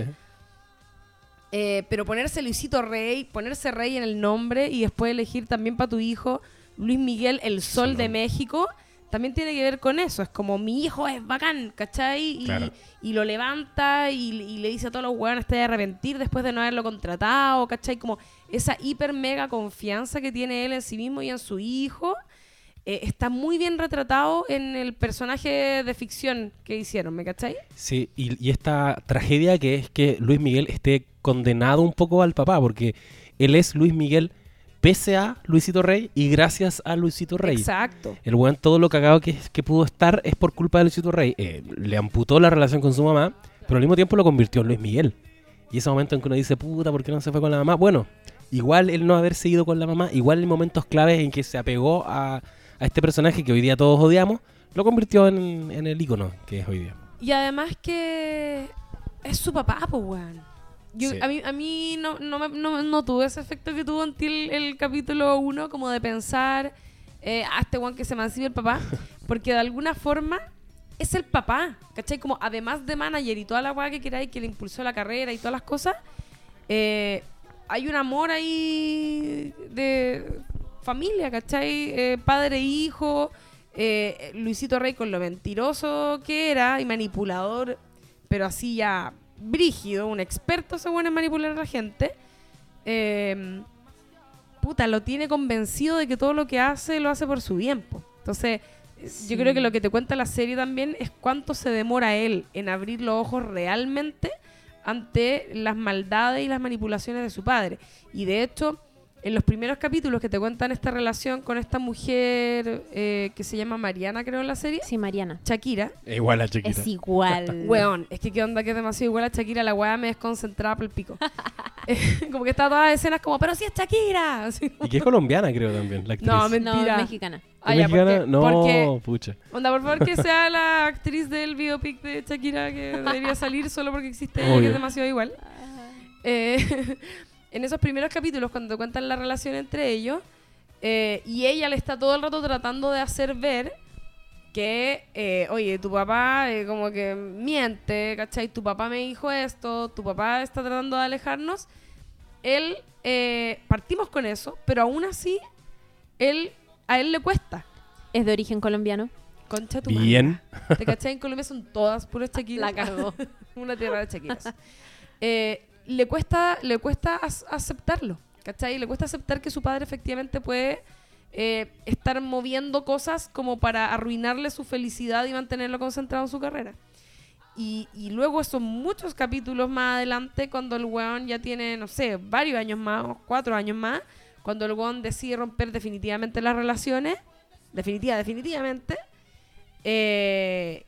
Eh, pero ponerse Luisito Rey, ponerse Rey en el nombre y después elegir también para tu hijo Luis Miguel, el Sol de. México, también tiene que ver con eso. Es como mi hijo es bacán, ¿cachai? Y, Claro. y lo levanta y, y le dice a todos los hueones te de arrepentir después de no haberlo contratado, ¿cachai? Como esa hiper mega confianza que tiene él en sí mismo y en su hijo. eh, está muy bien retratado en el personaje de ficción que hicieron, ¿me cachai? Sí, y, y esta tragedia que es que Luis Miguel esté condenado un poco al papá, porque él es Luis Miguel pese a Luisito Rey y gracias a Luisito Rey. Exacto. El weón todo lo cagado que, que pudo estar es por culpa de Luisito Rey. Eh, le amputó la relación con su mamá, pero al mismo tiempo lo convirtió en Luis Miguel. Y ese momento en que uno dice, puta, ¿por qué no se fue con la mamá? Bueno, igual el no haberse ido con la mamá, igual en momentos claves en que se apegó a, a este personaje que hoy día todos odiamos, lo convirtió en, en el ícono que es hoy día. Y además que es su papá, pues, weón. Yo, Sí. A mí, a mí no, no, me- no, no tuve ese efecto que tuvo en ti el, capítulo 1, como de pensar eh, a este weón que se emancipe el papá, porque de alguna forma es el papá, ¿cachai? Como además de manager y toda la weá que queráis que le impulsó la carrera y todas las cosas, eh, hay un amor ahí de familia, ¿cachai? Eh, padre e hijo, eh, Luisito Rey con lo mentiroso que era y manipulador, pero así ya brígido, un experto según en manipular a la gente. eh, puta, lo tiene convencido de que todo lo que hace lo hace por su bien. po. Entonces, eh, yo creo que lo que te cuenta la serie también es cuánto se demora él en abrir los ojos realmente ante las maldades y las manipulaciones de su padre. Y de hecho, en los primeros capítulos que te cuentan esta relación con esta mujer eh, que se llama Mariana, creo en la serie, Sí, Mariana. Shakira. Igual a chiquita. Es igual. Weón, es que qué onda que es demasiado igual a Shakira, la weá me desconcentraba por el pico. Eh, como que estaba todas las escenas como, pero si es Shakira. Así Y que es colombiana, creo también, la actriz. No, No, mentira. mexicana. Ah, ¿Es ya, mexicana? porque- no, porque- pucha. Onda, por favor, que sea la actriz del biopic de Shakira que debería salir solo porque existe, Obvio. que es demasiado igual. Eh, en esos primeros capítulos, cuando cuentan la relación entre ellos, eh, y ella le está todo el rato tratando de hacer ver que, eh, oye, tu papá eh, como que miente, ¿cachai? Tu papá me dijo esto, tu papá está tratando de alejarnos. Él, eh, partimos con eso, pero aún así, él, a él le cuesta. Es de origen colombiano. Concha tu madre. Bien. ¿Te cachai? En Colombia son todas puras Shakiras. La cagó. Una tierra de Shakiras. Eh, le cuesta, le cuesta aceptarlo, ¿cachai? Le cuesta aceptar que su padre efectivamente puede eh, estar moviendo cosas como para arruinarle su felicidad y mantenerlo concentrado en su carrera. Y, luego son muchos capítulos más adelante cuando el weón ya tiene, no sé, varios años más, cuatro años más, cuando el weón decide romper definitivamente las relaciones, definitiva, definitivamente, eh,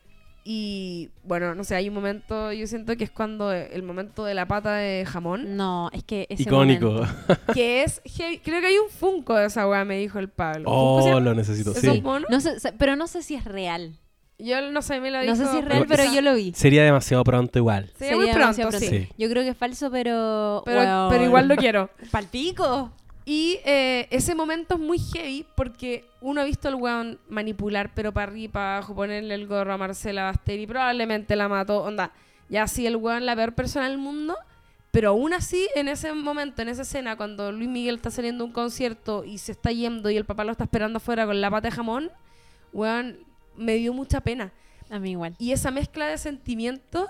y bueno, no sé, hay un momento, yo siento que es cuando el momento de la pata de jamón, No, es que Icónico. momento- que es, heavy. creo que hay un Funko de esa weá, me dijo el Pablo. ¿Funko se Oh, lo necesito. ¿Esos Sí. No sé, pero no sé si es real. Yo no sé, me lo dijo. No sé si es real, Pero pero yo lo vi. Sería demasiado pronto igual. Sería muy pronto, sí. Sí. Yo creo que es falso, pero. Pero igual lo quiero. ¡Palpico! Y eh, ese momento es muy heavy porque uno ha visto al weón manipular, pero para arriba, para abajo, ponerle el gorro a Marcela Basteri, probablemente la mató. Onda, ya así el weón la peor persona del mundo. Pero aún así, en ese momento, en esa escena, cuando Luis Miguel está saliendo a un concierto y se está yendo y el papá lo está esperando afuera con la pata de jamón, weón, me dio mucha pena. A mí igual. Y esa mezcla de sentimientos,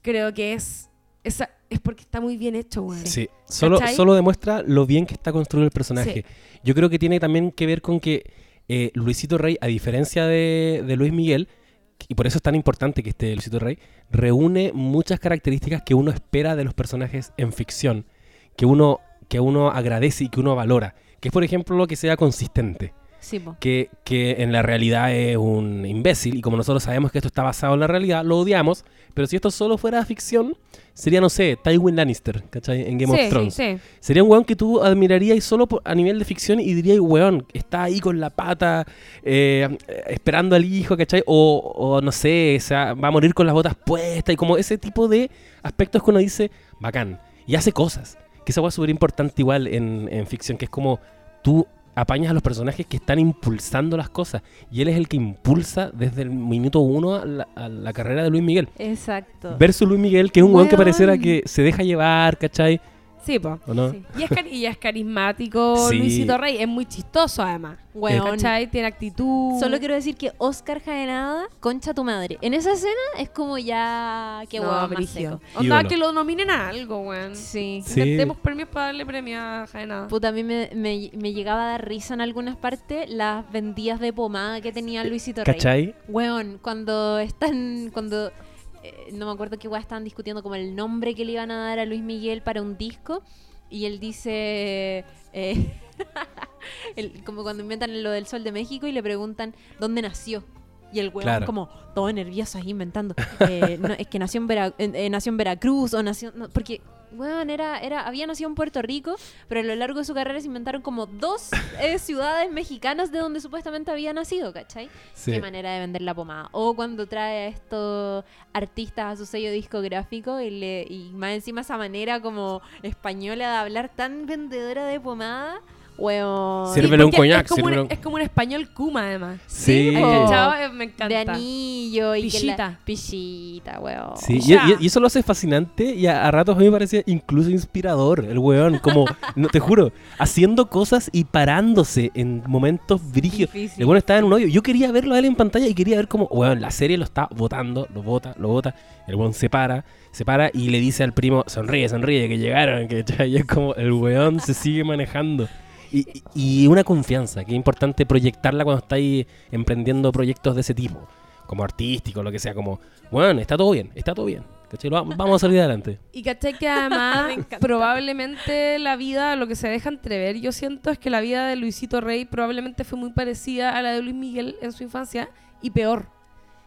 creo que es, esa, es porque está muy bien hecho, weón. Sí, solo, ¿Cachai? solo demuestra lo bien que está construido el personaje. Yo creo que tiene también que ver con que eh, Luisito Rey, a diferencia de, de Luis Miguel, y por eso es tan importante que esté Luisito Rey, reúne muchas características que uno espera de los personajes en ficción, que uno, que uno agradece y que uno valora. Que es, por ejemplo, que sea consistente. Sí. Que, que en la realidad es un imbécil, y como nosotros sabemos que esto está basado en la realidad, lo odiamos, pero si esto solo fuera ficción, sería, no sé, Tywin Lannister, ¿cachai? En Game sí, of Thrones. sí. Sería un weón que tú admirarías solo por- a nivel de ficción y dirías, weón, está ahí con la pata, eh, esperando al hijo, ¿cachai? O, o no sé, o sea, va a morir con las botas puestas y como ese tipo de aspectos que uno dice, bacán. Y hace cosas. Que esa es súper importante igual en, en ficción, que es como tú apañas a los personajes que están impulsando las cosas. Y él es el que impulsa desde el minuto uno a la, a la carrera de Luis Miguel. Exacto. Versus Luis Miguel, que es un weón que pareciera que se deja llevar, ¿cachai? Sí, po. ¿O no? Sí. Y es, cari- y es carismático Sí. Luisito Rey, es muy chistoso además. Weón. ¿Cachai? Tiene actitud. Solo quiero decir que Oscar Jaenada, concha tu madre. En esa escena es como ya. Qué No, huevo más seco. Onda Ídolo. que lo nominen a algo, weón. Sí. Sí. Intentemos premios para darle premio a Jaenada. Puta, a mí me, me- me llegaba a dar risa en algunas partes las vendidas de pomada que tenía Luisito Rey. ¿Cachai? Weón, cuando están. Cuando. Eh, no me acuerdo qué weá estaban discutiendo como el nombre que le iban a dar a Luis Miguel para un disco. Y él dice. eh, el- como cuando inventan lo del Sol de México y le preguntan dónde nació. Y el weón Claro. como todo nervioso ahí inventando. eh, no, es que nació en, Vera- en- eh, nació en Veracruz o nació... no, porque, weón, era, era, había nacido en Puerto Rico, pero a lo largo de su carrera se inventaron como dos eh, ciudades mexicanas de donde supuestamente había nacido, ¿cachai? Sí. Qué manera de vender la pomada. O cuando trae a estos artistas a su sello discográfico y, le, y más encima esa manera como española de hablar tan vendedora de pomada. Weón. Sírvele un coñac, Es como, un, es como un español Kuma, además. Sí. ¿Has po. cachado? Eh, Me encanta. de anillo y que la, pillita, weón. Sí, y, Ya. y- y eso lo hace fascinante y a, a ratos a mí me parecía incluso inspirador el weón, como, no te juro, haciendo cosas y parándose en momentos brígidos. El weón estaba en un hoyo. Yo quería verlo a él en pantalla y quería ver cómo, weón, la serie lo está votando, lo vota, lo vota. El weón se para, se para y le dice al primo, sonríe, sonríe, que llegaron, que y es como el weón se sigue manejando. Y, una confianza, que es importante proyectarla cuando estáis emprendiendo proyectos de ese tipo, como artístico, lo que sea, como, bueno, está todo bien, está todo bien, ¿cachai? Vamos a salir adelante. Y caché que además probablemente la vida, lo que se deja entrever, yo siento es que la vida de Luisito Rey probablemente fue muy parecida a la de Luis Miguel en su infancia y peor.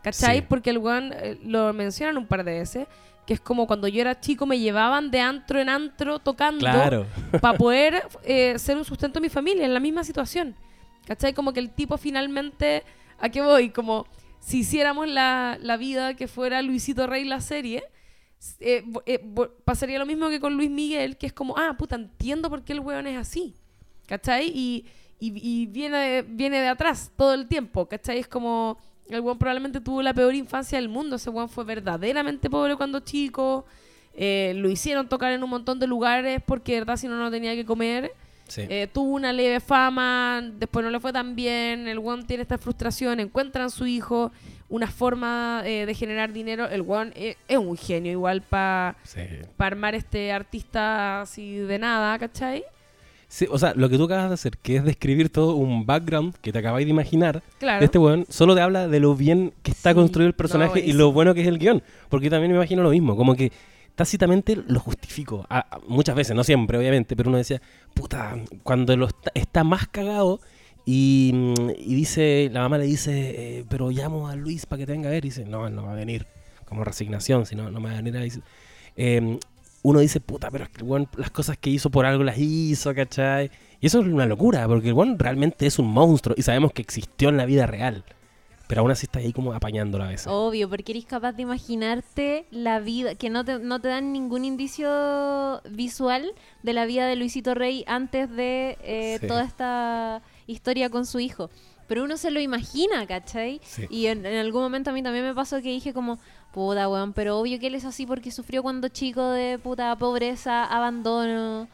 ¿Cachai? Sí. Porque el weón eh, lo mencionan un par de veces, que es como cuando yo era chico me llevaban de antro en antro tocando Claro. para poder eh, ser un sustento de mi familia en la misma situación. ¿Cachai? Como que el tipo finalmente, ¿a qué voy? Como si hiciéramos la, la vida que fuera Luisito Rey la serie, eh, eh, pasaría lo mismo que con Luis Miguel, que es como, ah, puta, entiendo por qué el weón es así. ¿Cachai? Y, y, y viene, viene de atrás todo el tiempo, ¿cachai? Es como, el weón probablemente tuvo la peor infancia del mundo, ese weón fue verdaderamente pobre cuando chico, eh, lo hicieron tocar en un montón de lugares porque de verdad si no no tenía que comer. Sí. Eh, tuvo una leve fama, después no le fue tan bien, el one tiene esta frustración, encuentran su hijo, una forma eh, de generar dinero, el one es, es un genio igual para Sí. armar este artista así de nada, ¿cachai? Sí, o sea, lo que tú acabas de hacer, que es describir todo un background que te acabáis de imaginar Claro. de este weón, solo te habla de lo bien que está Sí, construido el no, personaje y lo bueno que es el guion. Porque yo también me imagino lo mismo, como que tácitamente lo justifico. A- a- muchas veces, no siempre, obviamente, pero uno decía, puta, cuando lo está, está más cagado y, mm, y dice, la mamá le dice, eh, pero llamo a Luis para que te venga a ver, y dice, no, él no va a venir, como resignación, si no, no me va a venir a. Eh, uno dice, puta, pero es que el weón, las cosas que hizo por algo las hizo, ¿cachai? Y eso es una locura, porque el weón realmente es un monstruo y sabemos que existió en la vida real. Pero aún así está ahí como apañándolo a veces. Obvio, porque eres capaz de imaginarte la vida, que no te, no te dan ningún indicio visual de la vida de Luisito Rey antes de eh, Sí. toda esta historia con su hijo. Pero uno se lo imagina, ¿cachai? Sí. Y en, en algún momento a mí también me pasó que dije como, puta, weón, pero obvio que él es así porque sufrió cuando chico de puta pobreza, abandono.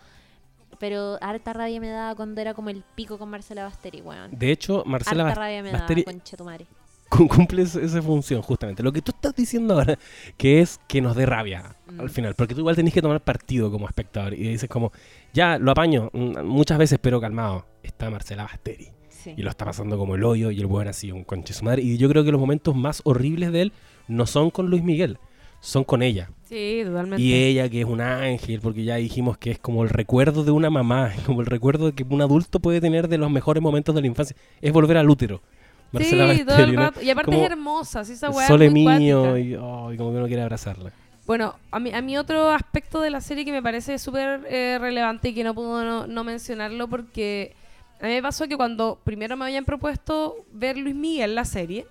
Pero harta rabia me daba cuando era como el pico con Marcela Basteri, weón. De hecho, Marcela Harta rabia me daba, Basteri conche tu madre. cum- cumple esa esa función, justamente. Lo que tú estás diciendo ahora, que es que nos dé rabia Mm. al final. Porque tú igual tenés que tomar partido como espectador. Y dices como, ya, lo apaño mm, muchas veces, pero calmado. Está Marcela Basteri. Y lo está pasando como el hoyo y el buen así, un conche su madre. Y yo creo que los momentos más horribles de él no son con Luis Miguel, son con ella. Sí, totalmente. Y ella que es un ángel, porque ya dijimos que es como el recuerdo de una mamá, como el recuerdo que un adulto puede tener de los mejores momentos de la infancia, es volver al útero. sí, todo el rato. Y aparte es hermosa, sí, esa weá Sole mío, y, como que uno quiere abrazarla. Bueno, a mí, a mí otro aspecto de la serie que me parece súper eh, relevante y que no puedo no, mencionarlo porque a mí me pasó que cuando primero me habían propuesto ver Luis Miguel la serie,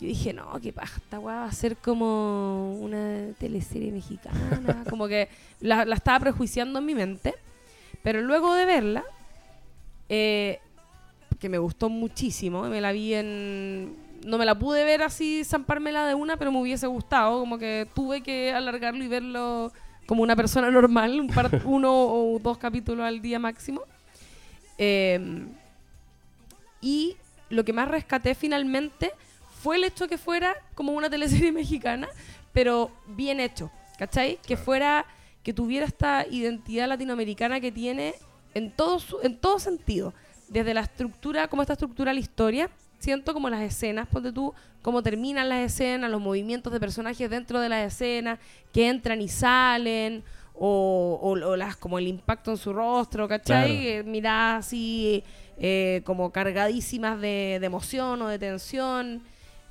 yo dije, no, qué paja, esta weá va a ser como una teleserie mexicana, como que la, estaba prejuiciando en mi mente, pero luego de verla, eh, que me gustó muchísimo, me la vi en no me la pude ver así, zampármela de una, pero me hubiese gustado. Como que tuve que alargarlo y verlo como una persona normal, un par, uno o dos capítulos al día máximo. Em, y lo que más rescaté finalmente fue el hecho que fuera como una teleserie mexicana, pero bien hecho, ¿cachai? Que fuera, que tuviera esta identidad latinoamericana que tiene en todo, en todo sentido. Desde la estructura, cómo está estructurada la historia, siento como las escenas, ponte tú, cómo terminan las escenas, los movimientos de personajes dentro de las escenas, que entran y salen, o, o, las, como el impacto en su rostro, ¿cachai? Miradas así eh, como cargadísimas de, emoción o de tensión.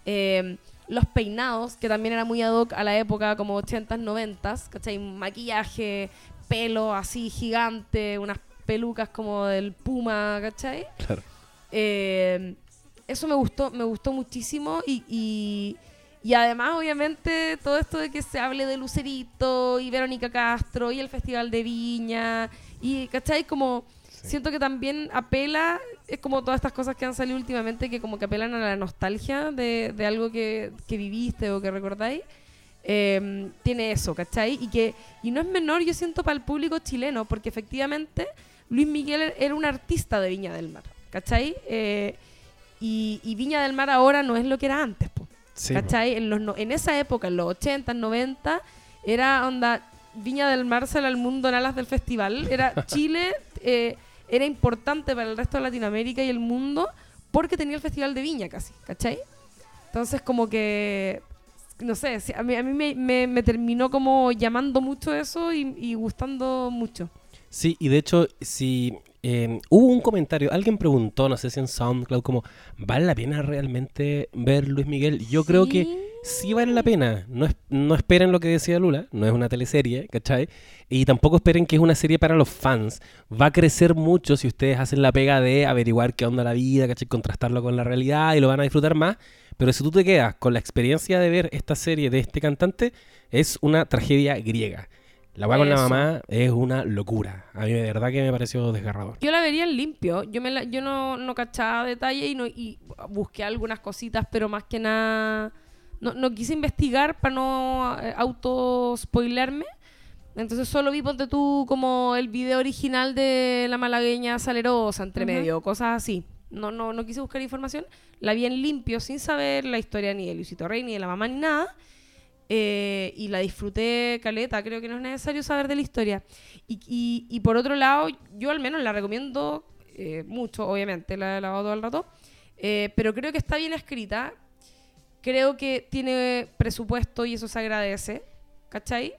Eh, los peinados, que también era muy ad hoc a la época como 80s, 90s, ¿cachai? Maquillaje, pelo así gigante, unas pelucas como del puma, ¿cachai? Claro. Eh, eso me gustó, me gustó muchísimo y, y, además, obviamente, todo esto de que se hable de Lucerito y Verónica Castro y el Festival de Viña y, ¿cachai? Como siento que también apela, es como todas estas cosas que han salido últimamente que como que apelan a la nostalgia de, de algo que, que, viviste o que recordáis. Em, tiene eso, ¿cachai? Y que y no es menor, yo siento, para el público chileno, porque efectivamente Luis Miguel era un artista de Viña del Mar, ¿cachai? Eh, y, Viña del Mar ahora no es lo que era antes, ¿cachai? En, los, en esa época, en los 80, 90, era onda, Viña del Mar sale al mundo en alas del festival. Era Chile, eh, era importante para el resto de Latinoamérica y el mundo porque tenía el Festival de Viña casi, ¿cachai? Entonces como que, no sé, a mí, a mí me, me, terminó como llamando mucho eso y, y gustando mucho. Sí, y de hecho, si Em, hubo un comentario, alguien preguntó, no sé si en SoundCloud, como, ¿vale la pena realmente ver Luis Miguel? Yo creo que sí vale la pena. No, no esperen lo que decía Lula, no es una teleserie, ¿cachai? Y tampoco esperen que es una serie para los fans. Va a crecer mucho si ustedes hacen la pega de averiguar qué onda la vida, ¿cachai? Contrastarlo con la realidad y lo van a disfrutar más. Pero si tú te quedas con la experiencia de ver esta serie de este cantante, es una tragedia griega. La weá con la mamá es una locura. A mí de verdad que me pareció desgarrador. Yo la vería en limpio. Yo me yo no, no cachaba detalle y, no, y busqué algunas cositas, pero más que nada no, no quise investigar para no eh, auto-spoilerme. Entonces solo vi, ponte tú, como el video original de la malagueña salerosa, entre medio, cosas así. No, no, no quise buscar información. La vi en limpio, sin saber la historia ni de Luisito Rey, ni de la mamá, ni nada. Eh, y la disfruté caleta, creo que no es necesario saber de la historia. Y, y, por otro lado, yo al menos la recomiendo eh, mucho, obviamente, la he lavado todo el rato, eh, pero creo que está bien escrita, creo que tiene presupuesto y eso se agradece, ¿cachai?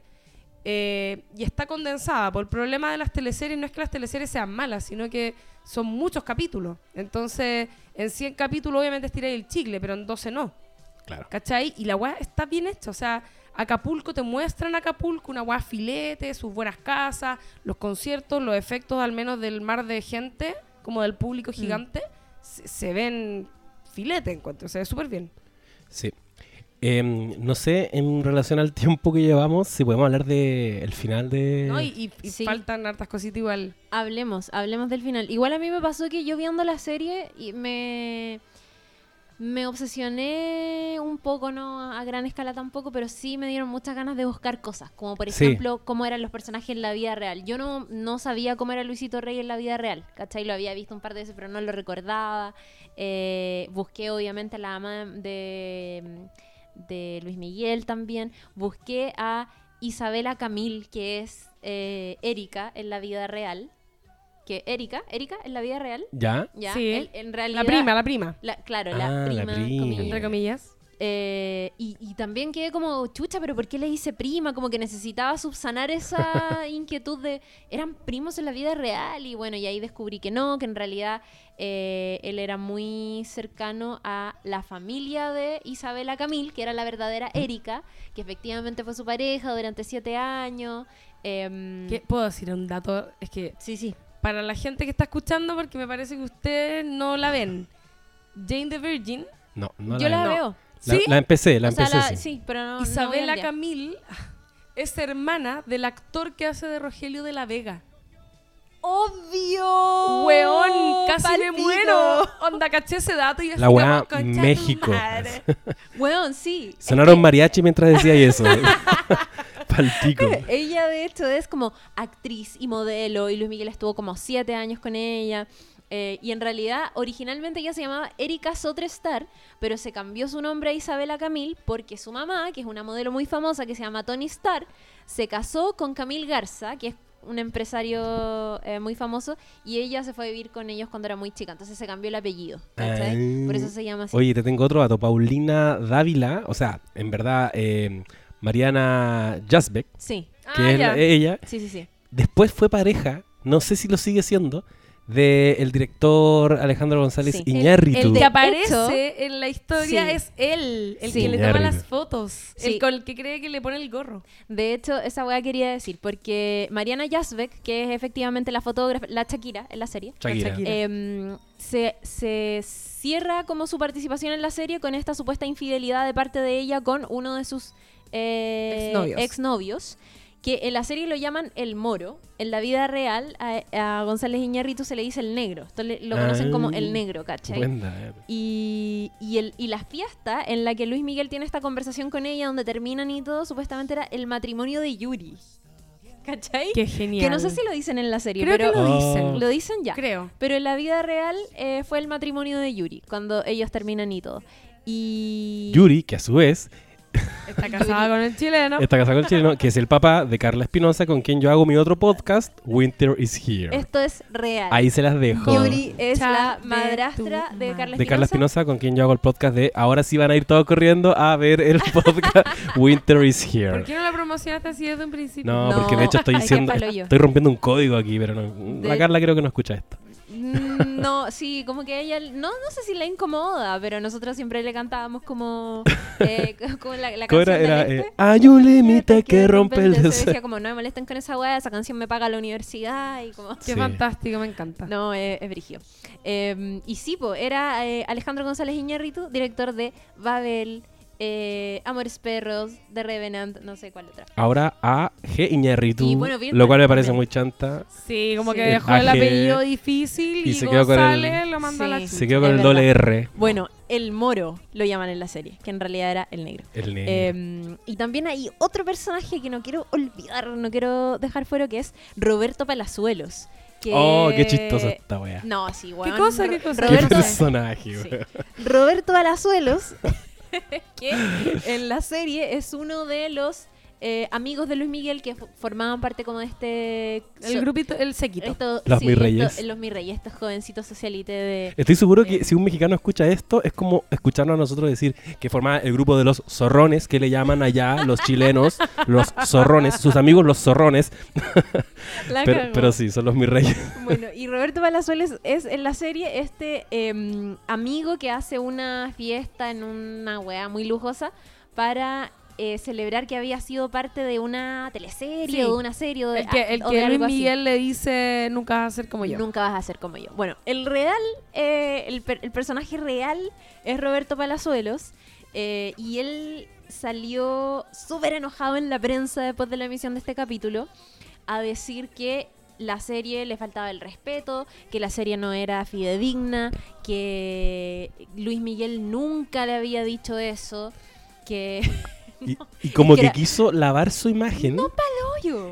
y está condensada, por el problema de las teleseries no es que las teleseries sean malas, sino que son muchos capítulos. Entonces, en 100 capítulos obviamente estiré el chicle, pero en 12 no. ¿Cachai? Y la weá está bien hecha. O sea, Acapulco te muestran Acapulco, una weá filete, sus buenas casas, los conciertos, los efectos al menos del mar de gente, como del público mm. gigante, se, ven filete, encuentro. Se ve súper bien. Sí. Em, no sé, en relación al tiempo que llevamos, si podemos hablar del el final de... No, y, faltan hartas cositas igual. Hablemos, hablemos del final. Igual a mí me pasó que yo viendo la serie y me me obsesioné un poco, no a gran escala tampoco, pero sí me dieron muchas ganas de buscar cosas, como por ejemplo cómo eran los personajes en la vida real. Yo no, no sabía cómo era Luisito Rey en la vida real, ¿cachai? Lo había visto un par de veces, pero no lo recordaba. Eh, busqué obviamente a la ama de, de Luis Miguel también. Busqué a Isabela Camil, que es eh, Erika en la vida real que Erika, Erika en la vida real, ¿Ya? ya, Sí. él- en realidad... La prima, la prima. la- claro, Ah, la la prima, prima. comillas. Entre comillas. Eh, y, y también quedé como, chucha, pero ¿por qué le hice prima? Como que necesitaba subsanar esa inquietud de, eran primos en la vida real. Y bueno, y ahí descubrí que no, que en realidad eh, él era muy cercano a la familia de Isabela Camil, que era la verdadera Erika, que efectivamente fue su pareja durante siete años. Em, ¿Qué- ¿Puedo decir un dato? Es que Sí, sí. Para la gente que está escuchando, porque me parece que ustedes no la ven. Jane the Virgin, No, no Yo la veo. La, ¿Sí? la empecé, la O sea, empecé. la- sí. sí, pero no. Isabela. Camil es hermana del actor que hace de Rogelio de la Vega. ¡Obvio! Weón, casi me Palpico. muero. Onda, caché ese dato y La weá "Concha tu México". Weón, sí. Sonaron mariachi mientras decía eso. Paltico. Ella, de hecho, es como actriz y modelo, y Luis Miguel estuvo como siete años con ella. eh, y en realidad, originalmente ella se llamaba Erika Sotrestar, pero se cambió su nombre a Isabela Camil porque su mamá, que es una modelo muy famosa que se llama Tony Starr, se casó con Camil Garza, que es un empresario eh, muy famoso, y ella se fue a vivir con ellos cuando era muy chica, entonces se cambió el apellido. Ah. Por eso se llama así. Oye, te tengo otro dato. Paulina Dávila, o sea, en verdad, eh, Mariana Jasbeck, Sí, que Ah, es la- ya. ella, sí, sí, sí. después fue pareja, no sé si lo sigue siendo, del director Alejandro González Sí. Iñárritu. El- el que aparece en la historia Sí. es él, el Sí. que le toma las fotos, Sí. el con el que cree que le pone el gorro. De hecho, esa weá quería decir, porque Mariana Jasbeck, que es efectivamente la fotógrafa, la Shakira en la serie, Shakira. Shakira. em, se, se cierra como su participación en la serie con esta supuesta infidelidad de parte de ella con uno de sus eh, Exnovios. exnovios, que en la serie lo llaman el moro. En la vida real a, a González Iñárritu se le dice el negro. Esto le- lo conocen como el negro, ¿cachai? Dato. Y, y, el, y la fiesta en la que Luis Miguel tiene esta conversación con ella, donde terminan y todo, supuestamente era el matrimonio de Yuri. ¿Cachai? Qué genial. Que no sé si lo dicen en la serie, Creo pero que lo Oh. dicen. lo dicen ya. Creo. Pero en la vida real eh, fue el matrimonio de Yuri, cuando ellos terminan y todo. Y. Yuri, que a su vez Está casada con el chileno. está casado con el chileno, que es el papá de Carla Espinosa, con quien yo hago mi otro podcast, Winter is Here. Esto es real. Ahí se las dejo. Yuri es la madrastra de. Carla de Carla Espinosa. Espinosa, con quien yo hago el podcast de Ahora sí van a ir todos corriendo a ver el podcast Winter is ¿Por Here. qué no la promocionaste así desde un principio? No, No, porque de hecho estoy diciendo, estoy rompiendo un código aquí, pero no, la Carla creo que no escucha esto. Mm, No, sí, como que ella, no, no sé si la incomoda, pero nosotros siempre le cantábamos como, eh, como la, la ¿Cómo canción era? Era, este. eh, hay un límite que rompe el Se deseo. decía como, no me molesten con esa weá, esa canción me paga la universidad y como... Qué Sí. fantástico, me encanta. No, eh, es brigio. Eh, y sí, po, era eh, Alejandro González Iñárritu, director de Babel, eh, Amores Perros, The Revenant, no sé cuál otra. Ahora a G. Iñárritu, Y bueno, lo cual me parece muy chanta. Sí, como Sí. que dejó El apellido difícil y y, se quedó con el- lo mandó a la Sí. Se quedó con el doble. R. Bueno, el moro lo llaman en la serie, que en realidad era el negro. El negro. Eh, y también hay otro personaje que no quiero olvidar, no quiero dejar fuera, que es Roberto Palazuelos. Que... Oh, qué chistosa esta wea. No, sí, weón. cosa, qué cosa? Qué Roberto, personaje, sí. Roberto Palazuelos, que en la serie es uno de los eh, amigos de Luis Miguel que fo- formaban parte como de este... El grupito, el sequito. esto- Los sí, Mi Reyes. esto- los Mi Reyes, estos jovencitos socialites de... Estoy seguro que Eh. si un mexicano escucha esto, es como escucharnos a nosotros decir que formaba el grupo de los zorrones, que le llaman allá los chilenos, los zorrones, sus amigos los zorrones. Pero, pero sí, son los mis reyes. Bueno, y Roberto Palazuelos es en la serie este em, amigo que hace una fiesta en una weá muy lujosa para eh, celebrar que había sido parte de una teleserie Sí. o de una serie o de, El que, el o que de Luis así. Miguel le dice nunca vas a ser como yo. Nunca vas a ser como yo. Bueno, el real, eh, el, per- el personaje real es Roberto Palazuelos eh, y él salió súper enojado en la prensa después de la emisión de este capítulo a decir que la serie le faltaba el respeto, que la serie no era fidedigna, que Luis Miguel nunca le había dicho eso, que... Y, y como que quiso lavar su imagen. No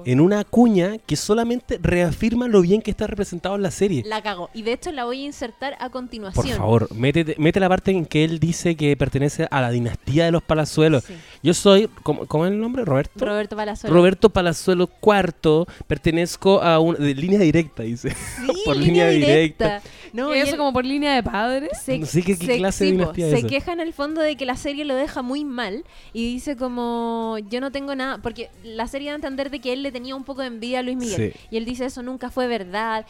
en una cuña que solamente reafirma lo bien que está representado en la serie. La cago. Y de hecho la voy a insertar a continuación. Por favor, métete- mete la parte en que él dice que pertenece a la dinastía de los Palazuelos. Sí. Yo soy, ¿cómo, cómo es el nombre? ¿Roberto? Roberto Palazuelo. Roberto Palazuelo IV, pertenezco a una de línea directa, dice. Sí, por línea, línea directa. directa. No, ¿Y y eso él como por línea de padres? se, No sé qué- qué se- clase de sí, po, dinastía es se esa. queja en el fondo de que la serie lo deja muy mal y dice como yo no tengo nada porque la serie da a entender de que él le tenía un poco de envidia a Luis Miguel Sí. y él dice eso nunca fue verdad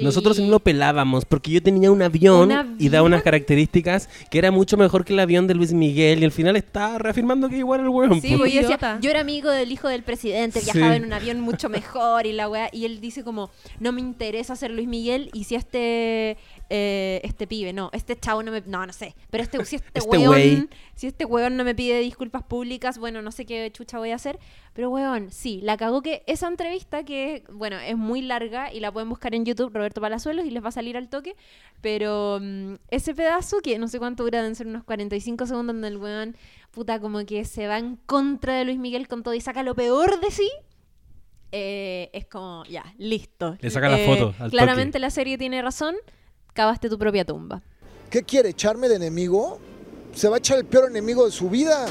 Nosotros Y- no lo pelábamos porque yo tenía un avión, ¿Un y da avión? unas características que era mucho mejor que el avión de Luis Miguel y al final está reafirmando que igual el hueón. Sí, pues, y decía, yo era amigo del hijo del presidente, Sí. viajaba en un avión mucho mejor y la weá. Y él dice como, no me interesa ser Luis Miguel y si este eh, este pibe, no, este chavo no me, no, no sé, pero este, si este, Este weón, wey. si este weón no me pide disculpas públicas, bueno, no sé qué chucha voy a hacer, pero weón, sí, la cagó que esa entrevista que, bueno, es muy larga y la pueden buscar en YouTube, Roberto Palazuelos, y les va a salir al toque, pero mm, ese pedazo, que no sé cuánto dura, deben ser unos 45 segundos, donde el weón, puta, como que se va en contra de Luis Miguel con todo y saca lo peor de sí. eh, es como, ya, listo. Le saca la Eh, foto al Claramente toque. la serie tiene razón, cavaste tu propia tumba. ¿Qué quiere? ¿Echarme de enemigo? Se va a echar el peor enemigo de su vida.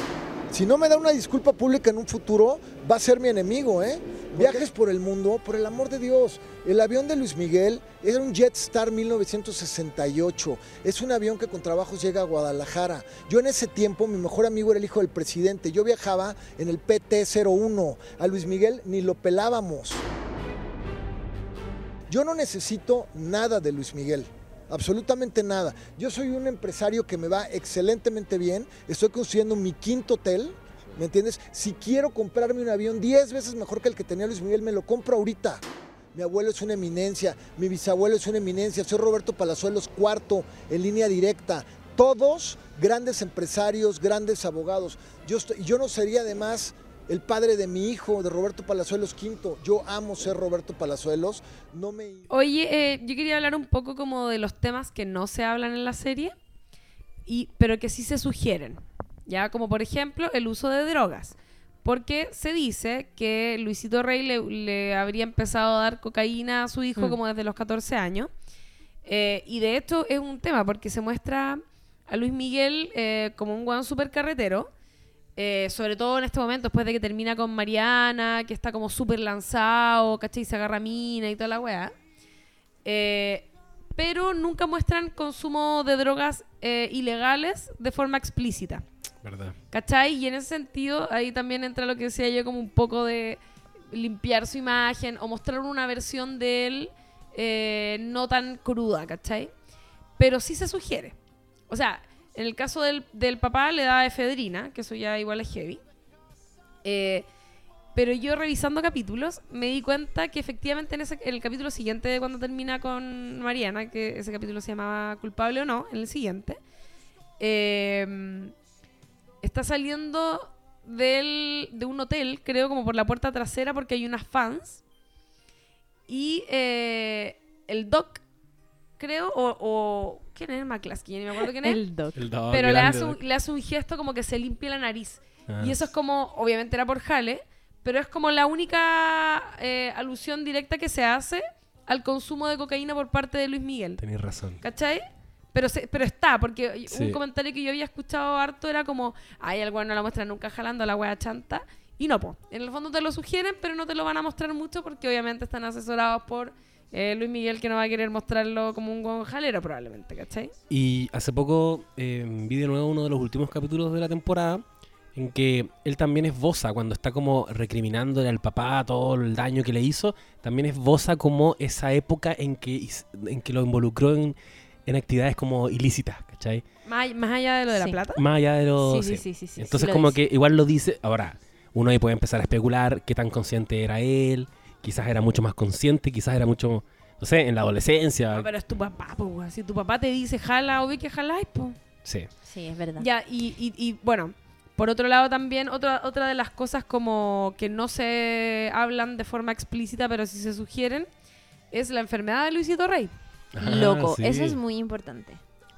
Si no me da una disculpa pública en un futuro, va a ser mi enemigo, ¿eh? Viajes por el mundo, por el amor de Dios. El avión de Luis Miguel era un Jetstar 1968. Es un avión que con trabajos llega a Guadalajara. Yo en ese tiempo, mi mejor amigo era el hijo del presidente. Yo viajaba en el PT-01. A Luis Miguel ni lo pelábamos. Yo no necesito nada de Luis Miguel. Absolutamente nada. Yo soy un empresario que me va excelentemente bien. Estoy construyendo mi quinto hotel. ¿Me entiendes? Si quiero comprarme un avión 10 veces mejor que el que tenía Luis Miguel, me lo compro ahorita. Mi abuelo es una eminencia, mi bisabuelo es una eminencia, soy Roberto Palazuelos cuarto en línea directa. Todos grandes empresarios, grandes abogados. Yo, estoy- yo no sería además el padre de mi hijo, de Roberto Palazuelos quinto. Yo amo ser Roberto Palazuelos. No me... Oye, eh, yo quería hablar un poco como de los temas que no se hablan en la serie, y, pero que sí se sugieren. Ya, como por ejemplo el uso de drogas. Porque se dice que Luisito Rey le, le habría empezado a dar cocaína a su hijo Mm. como desde los 14 años. Eh, y de hecho es un tema porque se muestra a Luis Miguel eh, como un guan super carretero. Eh, sobre todo en este momento, después de que termina con Mariana, que está como súper lanzado, ¿cachai? Se agarra mina y toda la weá. Eh, pero nunca muestran consumo de drogas eh, ilegales de forma explícita. ¿Verdad? ¿Cachai? Y en ese sentido, ahí también entra lo que decía yo, como un poco de limpiar su imagen o mostrar una versión de él no tan cruda, ¿cachai? Pero sí se sugiere. O sea, en el caso del, del papá le da efedrina, que eso ya igual es heavy. Eh, pero yo revisando capítulos me di cuenta que efectivamente en, ese, el capítulo siguiente cuando termina con Mariana, que ese capítulo se llamaba Culpable o no, en el siguiente, eh, está saliendo del, de un hotel, creo, como por la puerta trasera, porque hay unas fans. Y eh, el doc, creo, o- ¿Quién es McCluskey? Ya ni me acuerdo quién es. El doc. El dog pero le hace, un, le hace un gesto como que se limpia la nariz. Ah, Y eso es como, obviamente era por Jale, pero es como la única eh, alusión directa que se hace al consumo de cocaína por parte de Luis Miguel. Tenés razón. ¿Cachai? Pero, se- pero está, porque Sí. un comentario que yo había escuchado harto era como, ay, el weón no la muestra nunca jalando a la wea chanta. Y no, po. En el fondo te lo sugieren, pero no te lo van a mostrar mucho porque obviamente están asesorados por eh, Luis Miguel, que no va a querer mostrarlo como un weón jalero probablemente, ¿cachai? Y hace poco eh, vi de nuevo uno de los últimos capítulos de la temporada en que él también es Bosa cuando está como recriminándole al papá todo el daño que le hizo. También es Bosa como esa época en que, en que lo involucró en, en actividades como ilícitas, ¿cachai? Más, más allá de lo de la Sí. plata. Más allá de lo... Sí, sí, sí. sí, sí, sí, Entonces como dice. que igual lo dice... Ahora, uno ahí puede empezar a especular qué tan consciente era él. Quizás era mucho más consciente, quizás era mucho... No sé, en la adolescencia. No, pero es tu papá, pues. Si tu papá te dice jala, obvio que jaláis, pues. Sí. Sí, es verdad. Ya, y, y, y, bueno, por otro lado también, otra, otra de las cosas como que no se hablan de forma explícita, pero sí se sugieren, es la enfermedad de Luisito Rey. Ah, Loco, sí. eso es muy importante.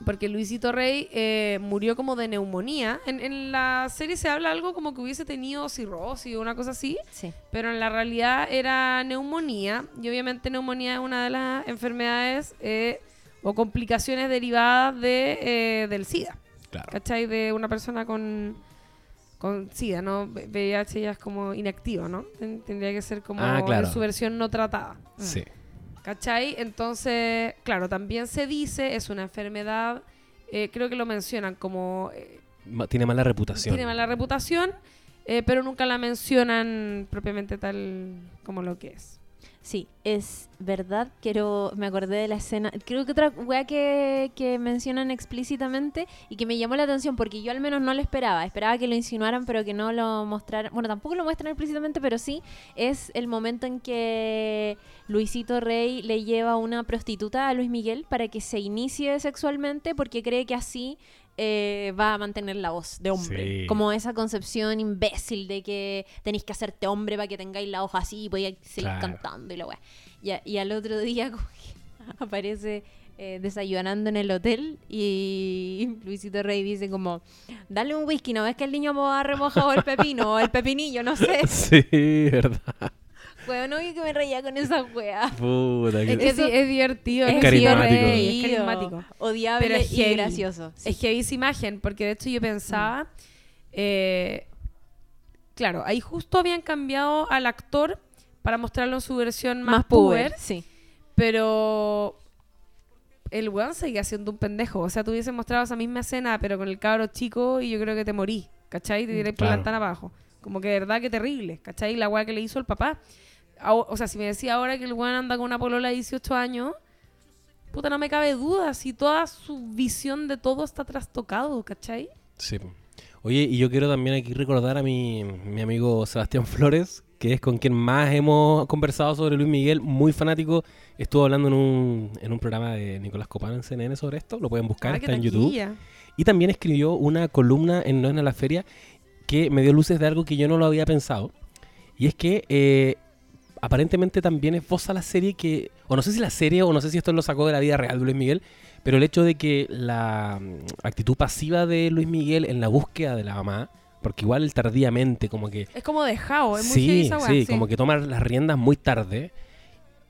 Porque Luisito Rey eh, murió como de neumonía. En, en la serie se habla algo como que hubiese tenido cirrosis o una cosa así, Sí. pero en la realidad era neumonía. Y obviamente neumonía es una de las enfermedades eh, o complicaciones derivadas de, eh, del SIDA. Claro. ¿Cachai? De una persona con, con SIDA, ¿no? VIH ya es como inactivo, ¿no? Ten- tendría que ser como Ah, claro. en su versión no tratada. Sí. ¿Cachai? Entonces, claro, también se dice, es una enfermedad, eh, creo que lo mencionan como eh, Tiene mala reputación. tiene mala reputación, eh, pero nunca la mencionan propiamente tal como lo que es. Sí, es verdad. Quiero, me acordé de la escena. Creo que otra weá que, que mencionan explícitamente y que me llamó la atención porque yo al menos no lo esperaba. Esperaba que lo insinuaran, pero que no lo mostraran. Bueno, tampoco lo muestran explícitamente, pero sí es el momento en que Luisito Rey le lleva una prostituta a Luis Miguel para que se inicie sexualmente porque cree que así eh, va a mantener la voz de hombre. Sí. Como esa concepción imbécil de que tenéis que hacerte hombre para que tengáis la hoja así y podíais seguir Claro. cantando y la weá. Y, y al otro día como que aparece eh, desayunando en el hotel y Luisito Rey dice como, dale un whisky, ¿no ves que el niño ha remojado el pepino o el pepinillo? No sé. Sí, verdad. Weón, no vi que me reía con esa weá. Puta, que- Es que es divertido. Es es carismático. Es carismático. Odiable Pero es y heavy. gracioso. sí. Es que esa imagen, porque de hecho yo pensaba, eh, claro, ahí justo habían cambiado al actor para mostrarlo en su versión más, más puber, puber, sí. pero el weón seguía siendo un pendejo. O sea, tú hubieses mostrado esa misma escena, pero con el cabro chico y yo creo que te morí, ¿cachai? Te tiré por la Claro. ventana abajo. Como que de verdad que terrible, ¿cachai? La weá que le hizo el papá. O sea, si me decía ahora que el weón anda con una polola de 18 años, puta, no me cabe duda si toda su visión de todo está trastocado, ¿cachai? Sí. Oye, y yo quiero también aquí recordar a mi, mi amigo Sebastián Flores, que es con quien más hemos conversado sobre Luis Miguel, muy fanático. Estuvo hablando en un, en un programa de Nicolás Copano en CNN sobre esto, lo pueden buscar, Ah, está en YouTube. Y también escribió una columna en No es a la Feria que me dio luces de algo que yo no lo había pensado. Y es que eh, aparentemente también esboza la serie que, o no sé si la serie, o no sé si esto lo sacó de la vida real de Luis Miguel, pero el hecho de que la mm, actitud pasiva de Luis Miguel en la búsqueda de la mamá, porque igual tardíamente como que... Es como dejado, es muy Sí, esa weá, sí, como que toma las riendas muy tarde,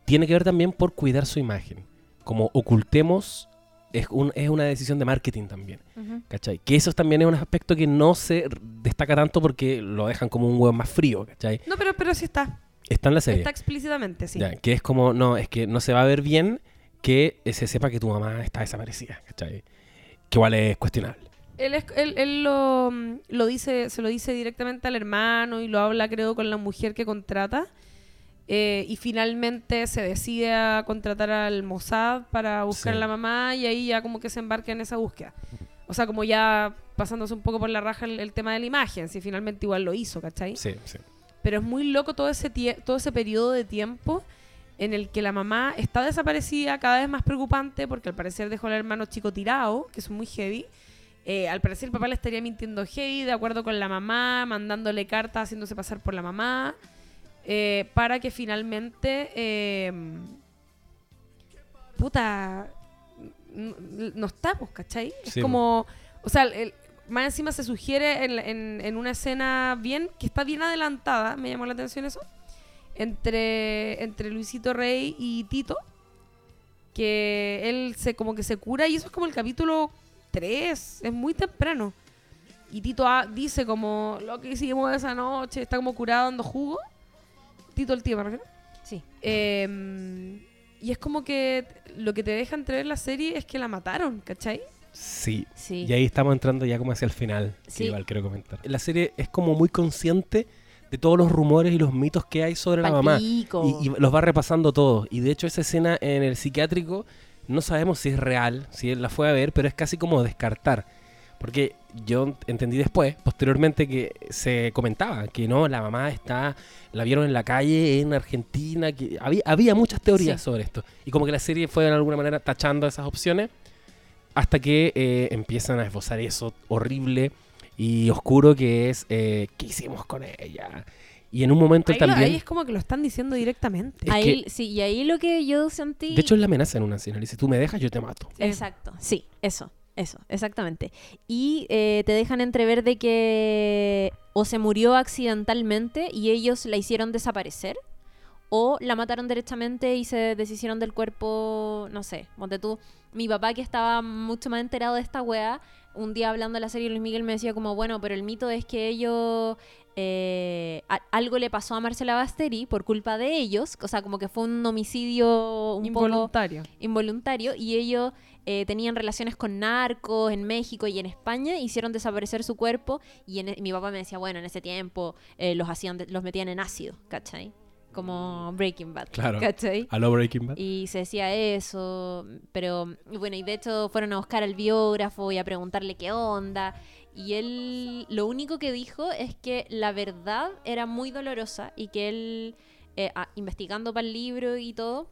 tiene que ver también por cuidar su imagen. Como ocultemos, es, un- es una decisión de marketing también. Ujú. ¿Cachai? Que eso también es un aspecto que no se destaca tanto porque lo dejan como un huevo más frío, ¿cachai? No, pero, pero sí está. Está en la serie. Está explícitamente, sí. Ya, que es como, no, es que no se va a ver bien que se sepa que tu mamá está desaparecida, ¿cachai? Que igual es cuestionable. Él, es- él, él lo, lo dice, se lo dice directamente al hermano y lo habla, creo, con la mujer que contrata. Eh, y finalmente se decide a contratar al Mossad para buscar Sí. a la mamá y ahí ya como que se embarca en esa búsqueda. O sea, como ya pasándose un poco por la raja el, el tema de la imagen, si finalmente igual lo hizo, ¿cachai? Sí, sí. Pero es muy loco todo ese, todo ese periodo de tiempo en el que la mamá está desaparecida, cada vez más preocupante, porque al parecer dejó al hermano chico tirado, que es muy heavy. Eh, al parecer el papá le estaría mintiendo heavy, de acuerdo con la mamá, mandándole cartas, haciéndose pasar por la mamá, eh, para que finalmente... eh, puta... n- n- No está, pues, ¿cachai? Es como... O sea, el- más encima se sugiere en, la- en- en una escena bien, que está bien adelantada, me llamó la atención eso, entre, entre Luisito Rey y Tito, que él se como que se cura y eso es como el capítulo 3, es muy temprano. Y Tito ah, dice como lo que hicimos esa noche, está como curado dando jugo. Tito el tío, me refiero. Sí. Eh, y es como que lo que te deja entrever la serie es que la mataron, ¿cachai? Sí. Sí. Y ahí estamos entrando ya como hacia el final, que Sí. igual quiero comentar. La serie es como muy consciente de todos los rumores y los mitos que hay sobre la mamá. Y, y los va repasando todos. Y de hecho esa escena en el psiquiátrico no sabemos si es real, si él la fue a ver, pero es casi como descartar. Porque yo entendí después, posteriormente, que se comentaba que no, la mamá está, la vieron en la calle en Argentina, que había, había muchas teorías Sí. sobre esto. Y como que la serie fue de alguna manera tachando esas opciones hasta que eh, empiezan a esbozar eso horrible y oscuro que es eh, ¿qué hicimos con ella? Y en un momento Ahí, lo- también... ahí es como que lo están diciendo directamente. es Ahí, sí, y ahí lo que yo sentí... De hecho, es la amenaza en una escena. Le dice, tú me dejas, yo te mato. Sí. Exacto, sí, eso. Eso, exactamente. Y eh, te dejan entrever de que o se murió accidentalmente y ellos la hicieron desaparecer, o la mataron derechamente y se deshicieron del cuerpo, no sé, monte tú. Mi papá que estaba mucho más enterado de esta wea, un día hablando de la serie Luis Miguel me decía como, bueno, pero el mito es que ellos eh, a- algo le pasó a Marcela Basteri por culpa de ellos, o sea, como que fue un homicidio un poco Involuntario. involuntario y ellos eh, tenían relaciones con narcos en México y en España, hicieron desaparecer su cuerpo y, en e- mi papá me decía, bueno, en ese tiempo eh, los hacían, los metían en ácido, ¿cachai? Como Breaking Bad, Claro. ¿cachai? A lo Breaking Bad. Y se decía eso, pero bueno, y de hecho fueron a buscar al biógrafo y a preguntarle qué onda. Y él lo único que dijo es que la verdad era muy dolorosa y que él, eh, ah, investigando para el libro y todo,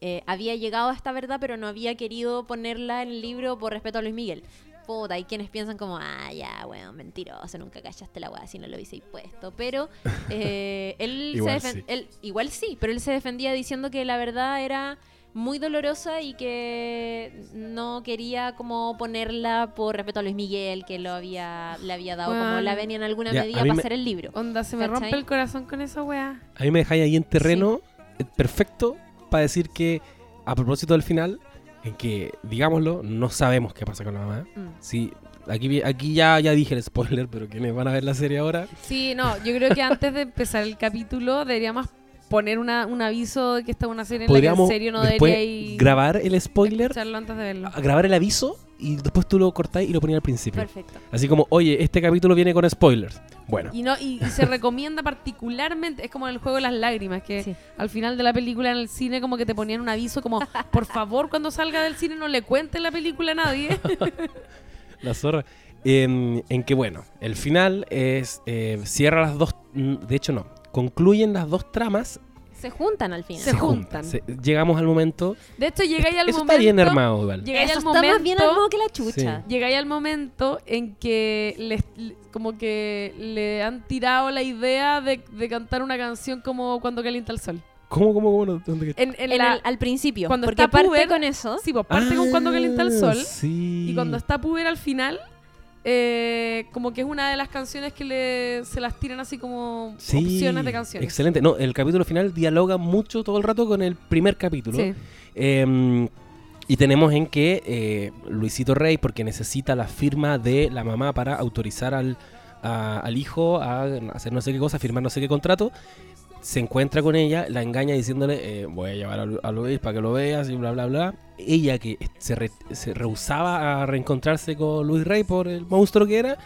eh, había llegado a esta verdad, pero no había querido ponerla en el libro por respeto a Luis Miguel. Puta, hay quienes piensan como, ah, ya, bueno, mentiroso, nunca callaste la weá si no lo hubiese puesto. Pero eh, él, Igual se sí. él- igual sí, pero él se defendía diciendo que la verdad era muy dolorosa y que no quería como ponerla por respeto a Luis Miguel, que lo había, le había dado como la venia en alguna Ya, medida para me- hacer el libro. Onda, se me ¿Cachai? rompe el corazón con esa weá. A mí me dejáis ahí en terreno eh, perfecto para decir que, a propósito del final, en que, digámoslo, no sabemos qué pasa con la mamá. Mm. Sí, aquí, aquí ya, ya dije el spoiler, pero quienes van a ver la serie ahora, Sí, no, yo creo que antes de empezar el capítulo deberíamos poner una, un aviso de que esta es una serie en la que en serio no debería ir grabar el spoiler, antes de verlo. grabar el aviso y después tú lo cortáis y lo ponías al principio. Perfecto. Así como, oye, este capítulo viene con spoilers. Bueno, Y, no, y, y se recomienda particularmente, es como en el juego de las lágrimas, que Sí. al final de la película en el cine como que te ponían un aviso como, por favor, cuando salga del cine no le cuentes la película a nadie. la zorra. En, en que, bueno, el final es. eh, cierra las dos. mm, De hecho, no. Concluyen las dos tramas. Se juntan al final. Se juntan. Se- llegamos al momento. De hecho, llegáis al Eso momento... está bien armado, igual. Llegáis Eso al está más bien momento- armado que la chucha. Llegáis al momento en que les, le- como que le han tirado la idea de, de cantar una canción como Cuando calienta el sol. ¿Cómo, cómo, cómo? no- dónde En, en En la- el- al principio. cuando porque está parte puber- con eso. sí, pues parte con Cuando calienta el sol. Ah, Sí. Y cuando está Puber al final, eh, como que es una de las canciones que le, se las tiran así como Sí, opciones de canciones. Excelente. No, el capítulo final dialoga mucho todo el rato con el primer capítulo. Sí. Eh, y tenemos en que eh, Luisito Rey, porque necesita la firma de la mamá para autorizar al, a- al hijo a hacer no sé qué cosa, firmar no sé qué contrato, se encuentra con ella, la engaña diciéndole, eh, voy a llevar a, Lu- a Luis para que lo veas y bla, bla, bla. Ella que se, re- se rehusaba a reencontrarse con Luis Rey por el monstruo que era,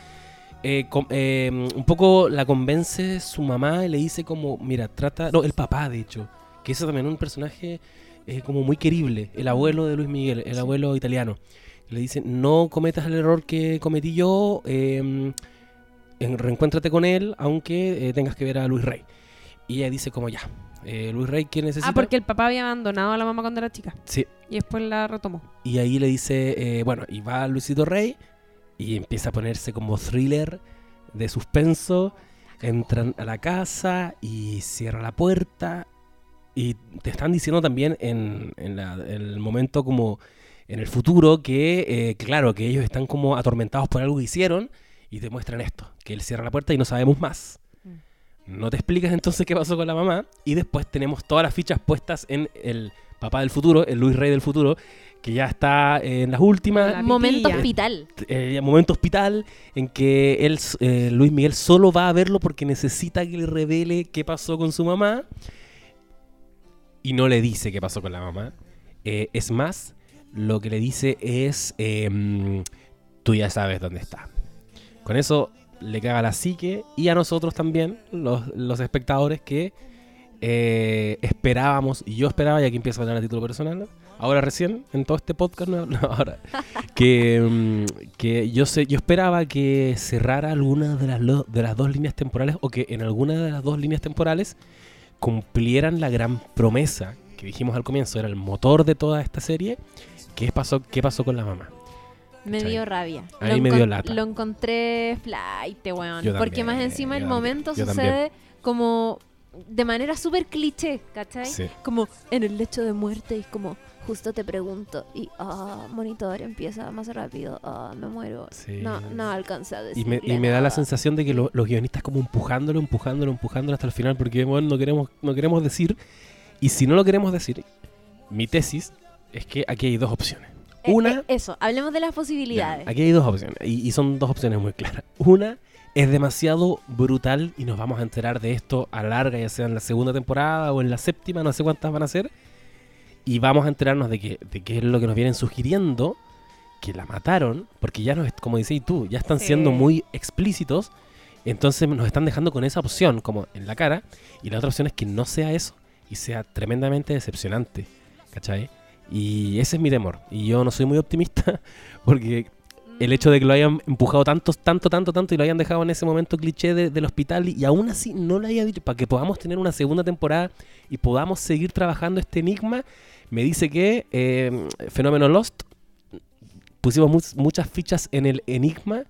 eh, eh, un poco la convence su mamá y le dice como, mira, trata, no, el papá de hecho, que eso también es un personaje eh, como muy querible, el abuelo de Luis Miguel, el abuelo italiano. Le dice, no cometas el error que cometí yo, en- reencuéntrate con él, aunque tengas que ver a Luis Rey. Y ella dice como ya, eh, Luis Rey, ¿qué necesita? Ah, porque el papá había abandonado a la mamá cuando era chica. Sí, Y después la retomó. y ahí le dice, eh, bueno, y va Luisito Rey y empieza a ponerse como thriller de suspenso. Entran a la casa y cierra la puerta. Y te están diciendo también en, en la- en el momento como en el futuro que, eh, claro, que ellos están como atormentados por algo que hicieron y te muestran esto, que él cierra la puerta y no sabemos más. No te explicas entonces qué pasó con la mamá y después tenemos todas las fichas puestas en el papá del futuro, el Luis Rey del futuro, que ya está en las últimas, La Momento hospital. eh, momento hospital en que él, eh, Luis Miguel solo va a verlo porque necesita que le revele qué pasó con su mamá y no le dice qué pasó con la mamá. Eh, es más, lo que le dice es, em, tú ya sabes dónde está. Con eso le caga la psique y a nosotros también, los, los espectadores que eh, esperábamos, y yo esperaba, y aquí empiezo a hablar a título personal, ahora recién, en todo este podcast, no, ahora, que, mm, que yo sé, yo esperaba que cerrara alguna de las, de las dos líneas temporales o que en alguna de las dos líneas temporales cumplieran la gran promesa que dijimos al comienzo, era el motor de toda esta serie, que pasó, qué pasó con la mamá. Me dio rabia. Ahí Lo me dio lata. Lo encontré flight, weón. Yo Porque más encima el momento también, sucede como de manera súper cliché, ¿cachai? Sí. Como en el lecho de muerte y como justo te pregunto y ah, monitor empieza más rápido, ah, me muero. Sí. No, no alcancé a Y decirle me, y me da la sensación de que lo- los guionistas como empujándolo, empujándolo, empujándolo hasta el final porque bueno, no queremos, no queremos decir. Y si no lo queremos decir, mi tesis es que aquí hay dos opciones. Eh, Una, eh, eso, hablemos de las ya, posibilidades. aquí hay dos opciones y, y son dos opciones muy claras. Una es demasiado brutal y nos vamos a enterar de esto a larga, ya sea en la segunda temporada o en la séptima, no sé cuántas van a ser. Y vamos a enterarnos de que, de qué es lo que nos vienen sugiriendo, que la mataron, porque ya nos, como decís tú, ya están Sí. siendo muy explícitos. Entonces nos están dejando con esa opción como en la cara. Y la otra opción es que no sea eso y sea tremendamente decepcionante. ¿Cachai? Y ese es mi temor. Y yo no soy muy optimista porque el hecho de que lo hayan empujado tanto, tanto, tanto, tanto y lo hayan dejado en ese momento cliché de- del hospital y, y aún así no lo haya dicho para que podamos tener una segunda temporada y podamos seguir trabajando este enigma, me dice que eh, Fenómeno Lost pusimos mu- muchas fichas en el enigma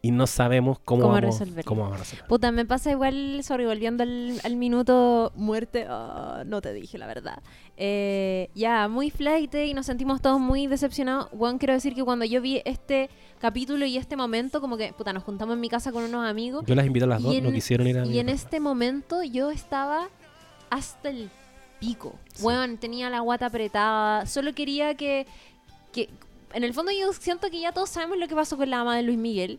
y no sabemos cómo, Cómo vamos, resolverlo. cómo vamos a resolver. Puta, me pasa igual, sorry, volviendo al, al minuto muerte, ah, no te dije la verdad. Eh, ya, muy flight y nos sentimos todos muy decepcionados. Juan, quiero decir que cuando yo vi este capítulo y este momento, como que, puta, nos juntamos en mi casa con unos amigos. Yo las invité a las dos, en- no quisieron ir a mi Y en casa. este momento yo estaba hasta el pico. Sí. Weón, tenía la guata apretada. Solo quería que, que. En el fondo yo siento que ya todos sabemos lo que pasó con la ama de Luis Miguel.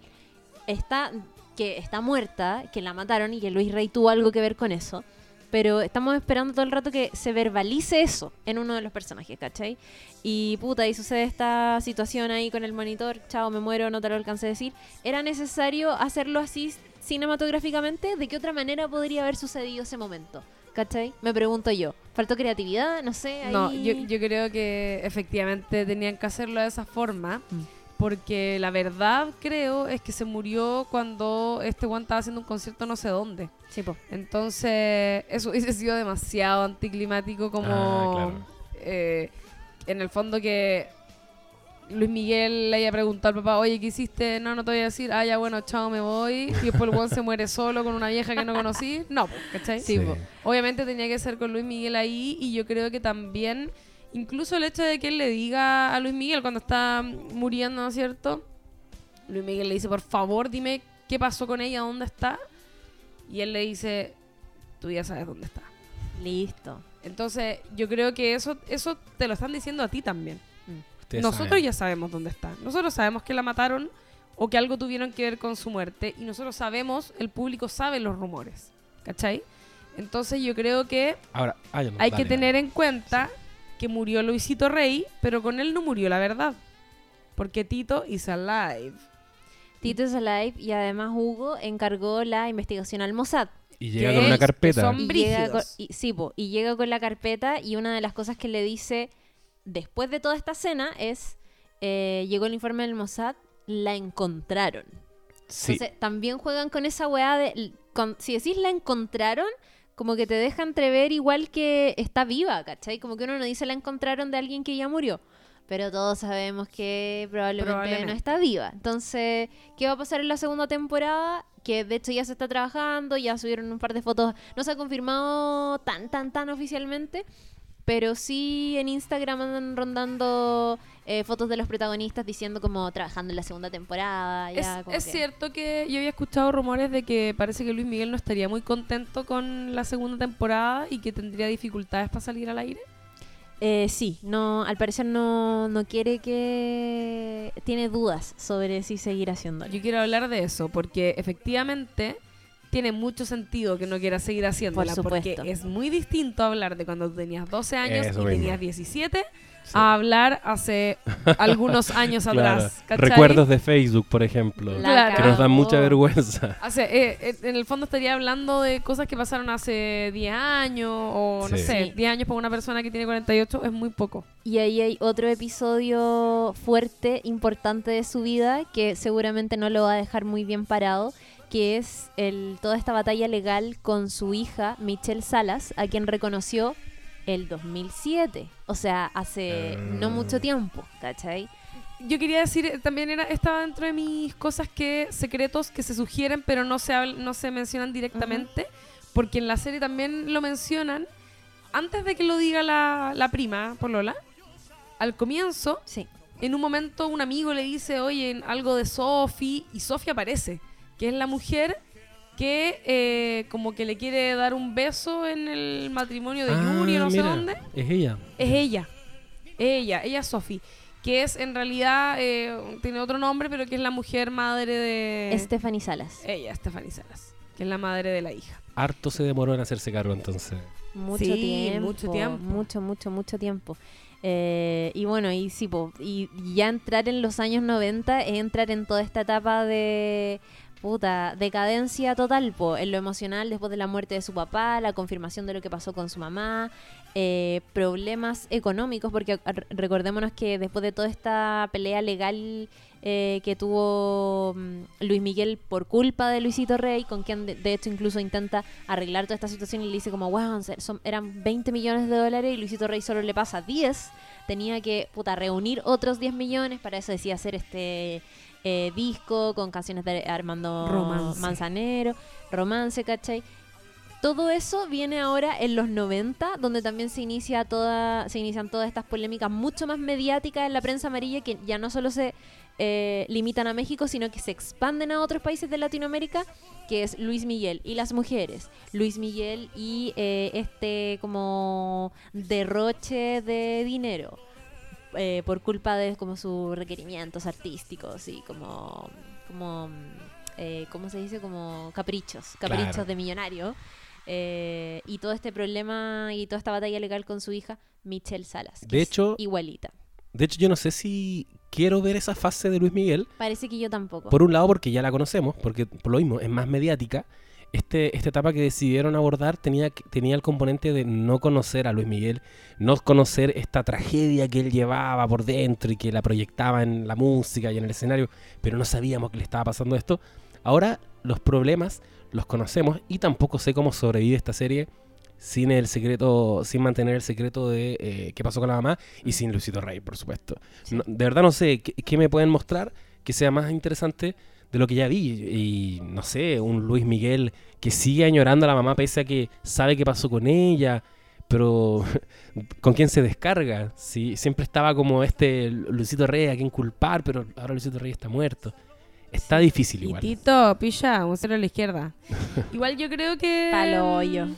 Está. que está muerta, que la mataron y que Luis Rey tuvo algo que ver con eso. Pero estamos esperando todo el rato que se verbalice eso en uno de los personajes, ¿cachai? Y puta, y sucede esta situación ahí con el monitor, chao, me muero, no te lo alcancé a decir. ¿Era necesario hacerlo así cinematográficamente? ¿De qué otra manera podría haber sucedido ese momento? ¿Cachai? Me pregunto yo. ¿Faltó creatividad? No sé. Ahí... No, yo, yo creo que efectivamente tenían que hacerlo de esa forma. Mm. Porque la verdad, creo, es que se murió cuando este Juan estaba haciendo un concierto no sé dónde. Sí, po. Entonces, eso hubiese sido demasiado anticlimático como... Ah, claro. eh, en el fondo que Luis Miguel le haya preguntado al papá, oye, ¿qué hiciste? No, no te voy a decir. Ah, ya, bueno, chao, me voy. Y después el Juan se muere solo con una vieja que no conocí. No, ¿cachai? Sí, po. Obviamente tenía que ser con Luis Miguel ahí y yo creo que también, incluso el hecho de que él le diga a Luis Miguel cuando está muriendo, ¿no es cierto? Luis Miguel le dice, por favor, dime qué pasó con ella, dónde está. Y él le dice, tú ya sabes dónde está. Listo. Entonces, yo creo que eso, eso te lo están diciendo a ti también. Ustedes Nosotros saben. ya sabemos dónde está. Nosotros sabemos que la mataron o que algo tuvieron que ver con su muerte. Y nosotros sabemos, el público sabe los rumores. ¿Cachai? Entonces yo creo que Ahora, ah, ya no, hay dale, que tener dale. en cuenta que murió Luisito Rey, pero con él no murió la verdad. Porque Tito is alive. Tito is alive y además Hugo encargó la investigación al Mossad. Y llega con una es- que carpeta. son- Y llega, con, y, sí, po, y llega con la carpeta y una de las cosas que le dice después de toda esta escena es, eh, llegó el informe del Mossad, la encontraron. Sí. Entonces también juegan con esa weá de, con- si decís la encontraron, como que te deja entrever igual que está viva, ¿cachai? Como que uno no dice la encontraron de alguien que ya murió. Pero todos sabemos que probablemente, Probablemente. no está viva. Entonces, ¿qué va a pasar en la segunda temporada? Que de hecho ya se está trabajando, ya subieron un par de fotos. No se ha confirmado tan, tan, tan oficialmente. Pero sí en Instagram andan rondando eh, fotos de los protagonistas diciendo como trabajando en la segunda temporada. Es, Ya, como es que- cierto que yo había escuchado rumores de que parece que Luis Miguel no estaría muy contento con la segunda temporada y que tendría dificultades para salir al aire. Eh, sí, no, al parecer no, no quiere que... Tiene dudas sobre si seguir haciéndolo. Yo quiero hablar de eso porque efectivamente tiene mucho sentido que no quiera seguir haciéndola Por porque es muy distinto hablar de cuando tú tenías 12 años Eso y mismo. tenías 17 Sí. a hablar hace algunos años atrás. Recuerdos de Facebook, por ejemplo. La Claro. Que nos dan mucha vergüenza. Hace, eh, eh, en el fondo estaría hablando de cosas que pasaron hace 10 años o no Sí. sé, Sí. 10 años para una persona que tiene 48 es muy poco. Y ahí hay otro episodio fuerte, importante de su vida, que seguramente no lo va a dejar muy bien parado, que es el, toda esta batalla legal con su hija, Michelle Salas, a quien reconoció el 2007. O sea, hace no Ah. mucho tiempo, ¿cachai? Yo quería decir, eh, también era, estaba dentro de mis cosas que secretos que se sugieren pero no se habl- no se mencionan directamente, porque en la serie también lo mencionan, antes de que lo diga la, la prima, por Lola, al comienzo, Sí. en un momento un amigo le dice, oye, algo de Sophie, y Sophie aparece, que es la mujer que eh, como que le quiere dar un beso en el matrimonio de Yuri, Ah, no sé dónde. Es ella. Es ella. Ella, ella es Sophie. Que es en realidad, eh, tiene otro nombre, pero que es la mujer madre de. Stephanie Salas. Ella, Stephanie Salas. Que es la madre de la hija. Harto se demoró en hacerse cargo entonces. Mucho Sí, tiempo. mucho tiempo. Mucho, mucho, mucho tiempo. Eh, y bueno, y sí, po, y ya entrar en los años 90 es entrar en toda esta etapa de puta decadencia total, po, en lo emocional después de la muerte de su papá, la confirmación de lo que pasó con su mamá, eh, problemas económicos, porque recordémonos que después de toda esta pelea legal eh, que tuvo mm, Luis Miguel por culpa de Luisito Rey, con quien de, hecho incluso intenta arreglar toda esta situación y le dice como, wow, eran 20 millones de dólares y Luisito Rey solo le pasa 10, tenía que puta, reunir otros 10 millones, para eso decía hacer este eh, disco con canciones de Armando Romance. Manzanero, romance, ¿cachai? Todo eso viene ahora en los 90, donde también se inicia toda, se inician todas estas polémicas mucho más mediáticas en la prensa amarilla que ya no solo se eh, limitan a México, sino que se expanden a otros países de Latinoamérica, que es Luis Miguel y las mujeres, Luis Miguel y eh, este como derroche de dinero eh, por culpa de como sus requerimientos artísticos y como como eh, ¿cómo se dice? como caprichos, caprichos Claro. de millonario. Eh, y todo este problema y toda esta batalla legal con su hija, Michelle Salas. que De es hecho- igualita. De hecho, yo no sé si quiero ver esa fase de Luis Miguel. Parece que yo tampoco. Por un lado, porque ya la conocemos, porque por lo mismo es más mediática. Este, esta etapa que decidieron abordar tenía, tenía el componente de no conocer a Luis Miguel, no conocer esta tragedia que él llevaba por dentro y que la proyectaba en la música y en el escenario, pero no sabíamos que le estaba pasando esto. Ahora los problemas los conocemos y tampoco sé cómo sobrevive esta serie sin el secreto, sin mantener el secreto de eh, qué pasó con la mamá y sin Luisito Rey, por supuesto. Sí. No- de verdad no sé ¿qué, qué me pueden mostrar que sea más interesante de lo que ya vi. Y no sé, un Luis Miguel que sigue añorando a la mamá pese a que sabe qué pasó con ella, pero ¿con quién se descarga? Si siempre estaba como este Luisito Rey a quien culpar, pero ahora Luisito Rey está muerto. Está difícil Y igual. Tito, pilla, un cero a la izquierda. Igual yo creo que. Palo hoyo. mm,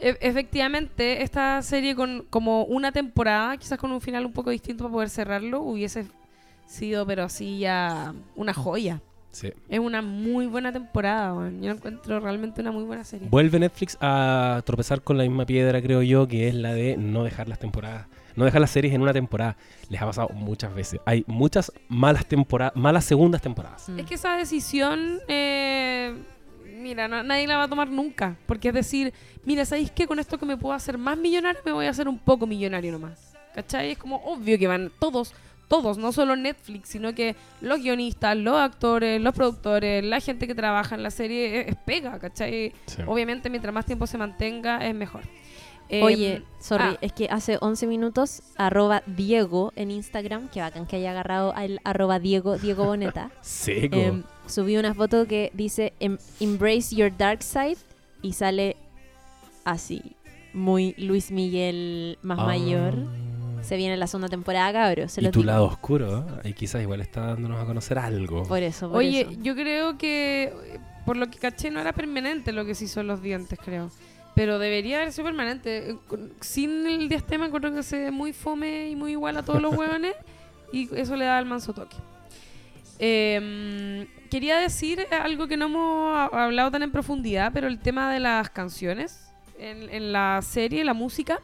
e- efectivamente, esta serie con como una temporada, quizás con un final un poco distinto para poder cerrarlo, hubiese sido, pero así ya una joya. Sí. Es una muy buena temporada, weón. Yo encuentro realmente una muy buena serie. Vuelve Netflix a tropezar con la misma piedra, creo yo, que es la de no dejar las temporadas, no dejar las series en una temporada. Les ha pasado muchas veces. Hay muchas malas temporadas, malas segundas temporadas. Mm. Es que esa decisión, eh, mira, na- nadie la va a tomar nunca. Porque es decir, mira, ¿sabéis qué? Con esto que me puedo hacer más millonario, me voy a hacer un poco millonario nomás. ¿Cachai? Es como obvio que van todos, todos, no solo Netflix, sino que los guionistas, los actores, los productores, la gente que trabaja en la serie, es, es pega, ¿cachai? Sí. Obviamente, mientras más tiempo se mantenga, es mejor. Eh, Oye, sorry, ah. es que hace 11 minutos, arroba Diego en Instagram, que bacán que haya agarrado al arroba Diego, Diego Boneta, Seco. em, subí una foto que dice em- Embrace your dark side y sale así, muy Luis Miguel más Ah. mayor. Se viene la segunda temporada, cabros. Se y tu digo. lado oscuro, ¿eh? ahí quizás igual está dándonos a conocer algo. Por eso, por Oye, eso. yo creo que eh, por lo que caché no era permanente lo que se hizo en los dientes, creo. Pero debería haber sido permanente. Eh, Sin el diastema encuentro que se ve muy fome y muy igual a todos los hueones y eso le da el manso toque. Em, quería decir algo que no hemos ha- hablado tan en profundidad, pero el tema de las canciones en, en la serie, la música,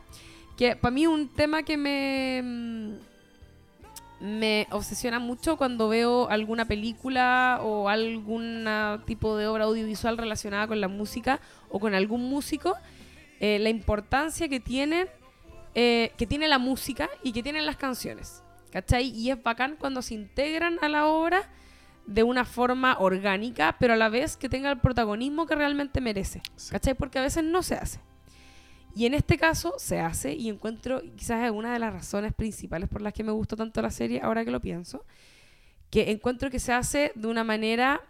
que para mí un tema que me... mm, me obsesiona mucho cuando veo alguna película o algún tipo de obra audiovisual relacionada con la música o con algún músico, eh, la importancia que tienen, eh, que tiene la música y que tienen las canciones. ¿Cachai? Y es bacán cuando se integran a la obra de una forma orgánica, pero a la vez que tenga el protagonismo que realmente merece. Sí. ¿Cachai? Porque a veces no se hace. Y en este caso se hace y encuentro quizás es una de las razones principales por las que me gustó tanto la serie, ahora que lo pienso, que encuentro que se hace de una manera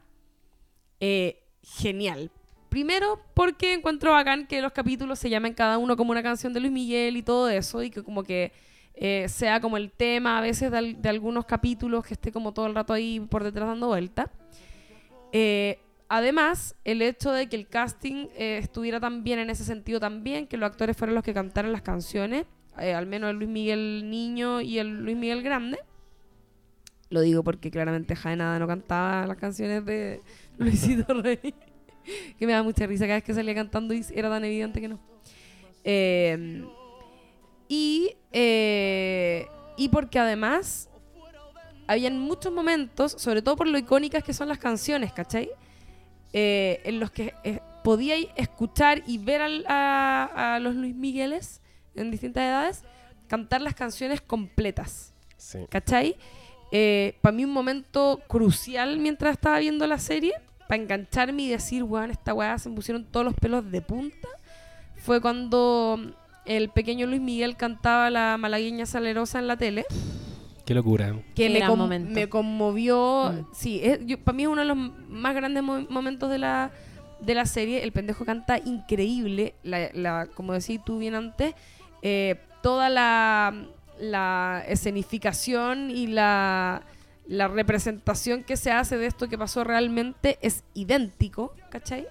eh, genial. Primero, porque encuentro bacán que los capítulos se llamen cada uno como una canción de Luis Miguel y todo eso, y que como que eh, sea como el tema a veces de, al- de algunos capítulos que esté como todo el rato ahí por detrás dando vuelta. Eh, además, el hecho de que el casting eh, estuviera tan bien en ese sentido también, que los actores fueron los que cantaran las canciones, eh, al menos el Luis Miguel niño y el Luis Miguel grande. Lo digo porque claramente Jaenada no cantaba las canciones de Luisito Rey. que me da mucha risa cada vez que salía cantando y era tan evidente que no. Eh, y, eh, y porque además habían muchos momentos, sobre todo por lo icónicas que son las canciones, ¿cachai? Eh, en los que eh, podíais escuchar y ver al- a, a los Luis Migueles en distintas edades cantar las canciones completas. Sí. ¿Cachai? para mí un momento crucial mientras estaba viendo la serie, para engancharme y decir, weón, esta weá se me pusieron todos los pelos de punta, fue cuando el pequeño Luis Miguel cantaba la malagueña salerosa en la tele, Qué locura. que Qué me, gran con- momento. me conmovió. Mm. Sí, para mí es uno de los más grandes mo- momentos de la, de la serie. El pendejo canta increíble, la, la- como decís tú bien antes, eh, toda la, la escenificación y la, la representación que se hace de esto que pasó realmente es idéntico, ¿cachai?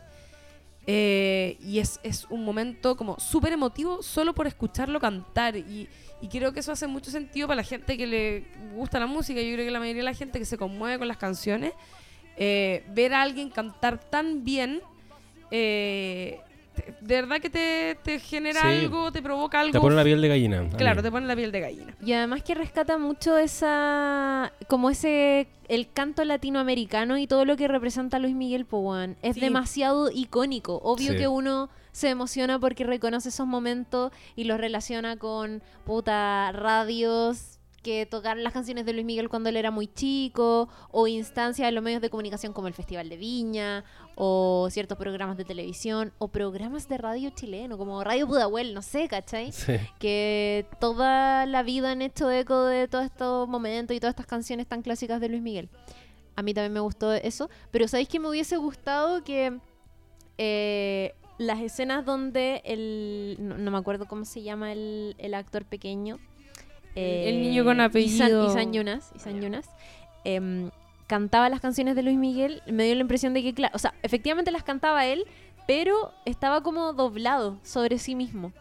Eh, y es, es un momento como súper emotivo solo por escucharlo cantar. Y, y creo que eso hace mucho sentido para la gente que le gusta la música. Yo creo que la mayoría de la gente que se conmueve con las canciones, eh, ver a alguien cantar tan bien, eh, te- de verdad que te, te genera Sí. algo, te provoca algo. Te pone la piel de gallina. Claro, te pone la piel de gallina. Y además que rescata mucho esa. como ese. el canto latinoamericano y todo lo que representa Luis Miguel Powán. Es Sí. demasiado icónico. Obvio Sí. que uno se emociona porque reconoce esos momentos y los relaciona con puta radios que tocaron las canciones de Luis Miguel cuando él era muy chico, o instancias en los medios de comunicación como el Festival de Viña, o ciertos programas de televisión, o programas de radio chileno, como Radio Pudahuel, no sé, ¿cachai? Sí. que toda la vida han hecho eco de todos estos momentos y todas estas canciones tan clásicas de Luis Miguel. A mí también me gustó eso, pero ¿sabéis que me hubiese gustado que eh, las escenas donde el... No, no me acuerdo cómo se llama el, el actor pequeño. eh, El niño con Isan, apellido. Isan Yunas, Isan Yunas, em, cantaba las canciones de Luis Miguel, me dio la impresión de que, claro, o sea, efectivamente las cantaba él, pero estaba como doblado sobre sí mismo.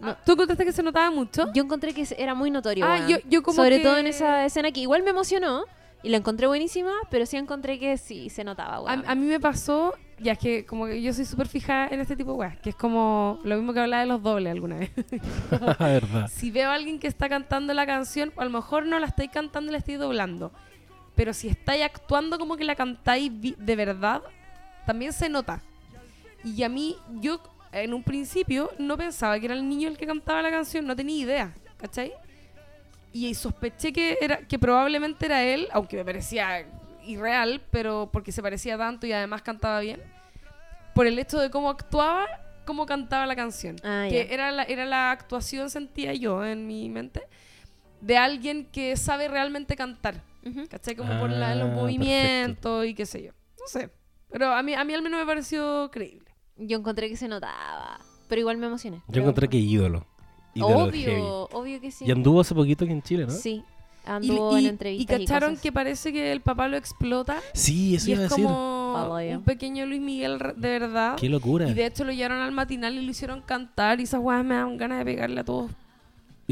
No, ¿Tú contaste que se notaba mucho? yo encontré que era muy notorio. Ah, yo, yo como Sobre que- todo en esa escena que igual me emocionó y la encontré buenísima, pero sí encontré que sí se notaba, A, a mí me pasó, ya es que como que yo soy súper fija en este tipo de weas, que es como lo mismo que hablaba de los dobles alguna vez. verdad. si veo a alguien que está cantando la canción, a lo mejor no la estáis cantando y la estáis doblando. Pero si estáis actuando como que la cantáis de verdad, también se nota. Y a mí, yo en un principio no pensaba que era el niño el que cantaba la canción, no tenía idea, ¿cachai? Y sospeché que, era, que probablemente era él, aunque me parecía irreal, pero porque se parecía tanto y además cantaba bien, por el hecho de cómo actuaba, cómo cantaba la canción. Ah, que era la, era la actuación, sentía yo en mi mente, de alguien que sabe realmente cantar. ¿Cachai? Como por la- los Ah, movimientos y qué sé yo. No sé. Pero a mí, a mí al menos me pareció creíble. Yo encontré que se notaba, pero igual me emocioné. Yo encontré que ídolo. Obvio, obvio que sí. Y anduvo hace poquito aquí en Chile, ¿no? Sí, Y, anduvo y- en y entrevistas y, cacharon cosas. que parece que el papá lo explota. Sí, eso y iba a es decir. como un pequeño Luis Miguel de verdad. Qué locura. Y Y, de hecho lo llevaron al matinal y lo hicieron cantar. Y esas weas me dan ganas de pegarle a todos.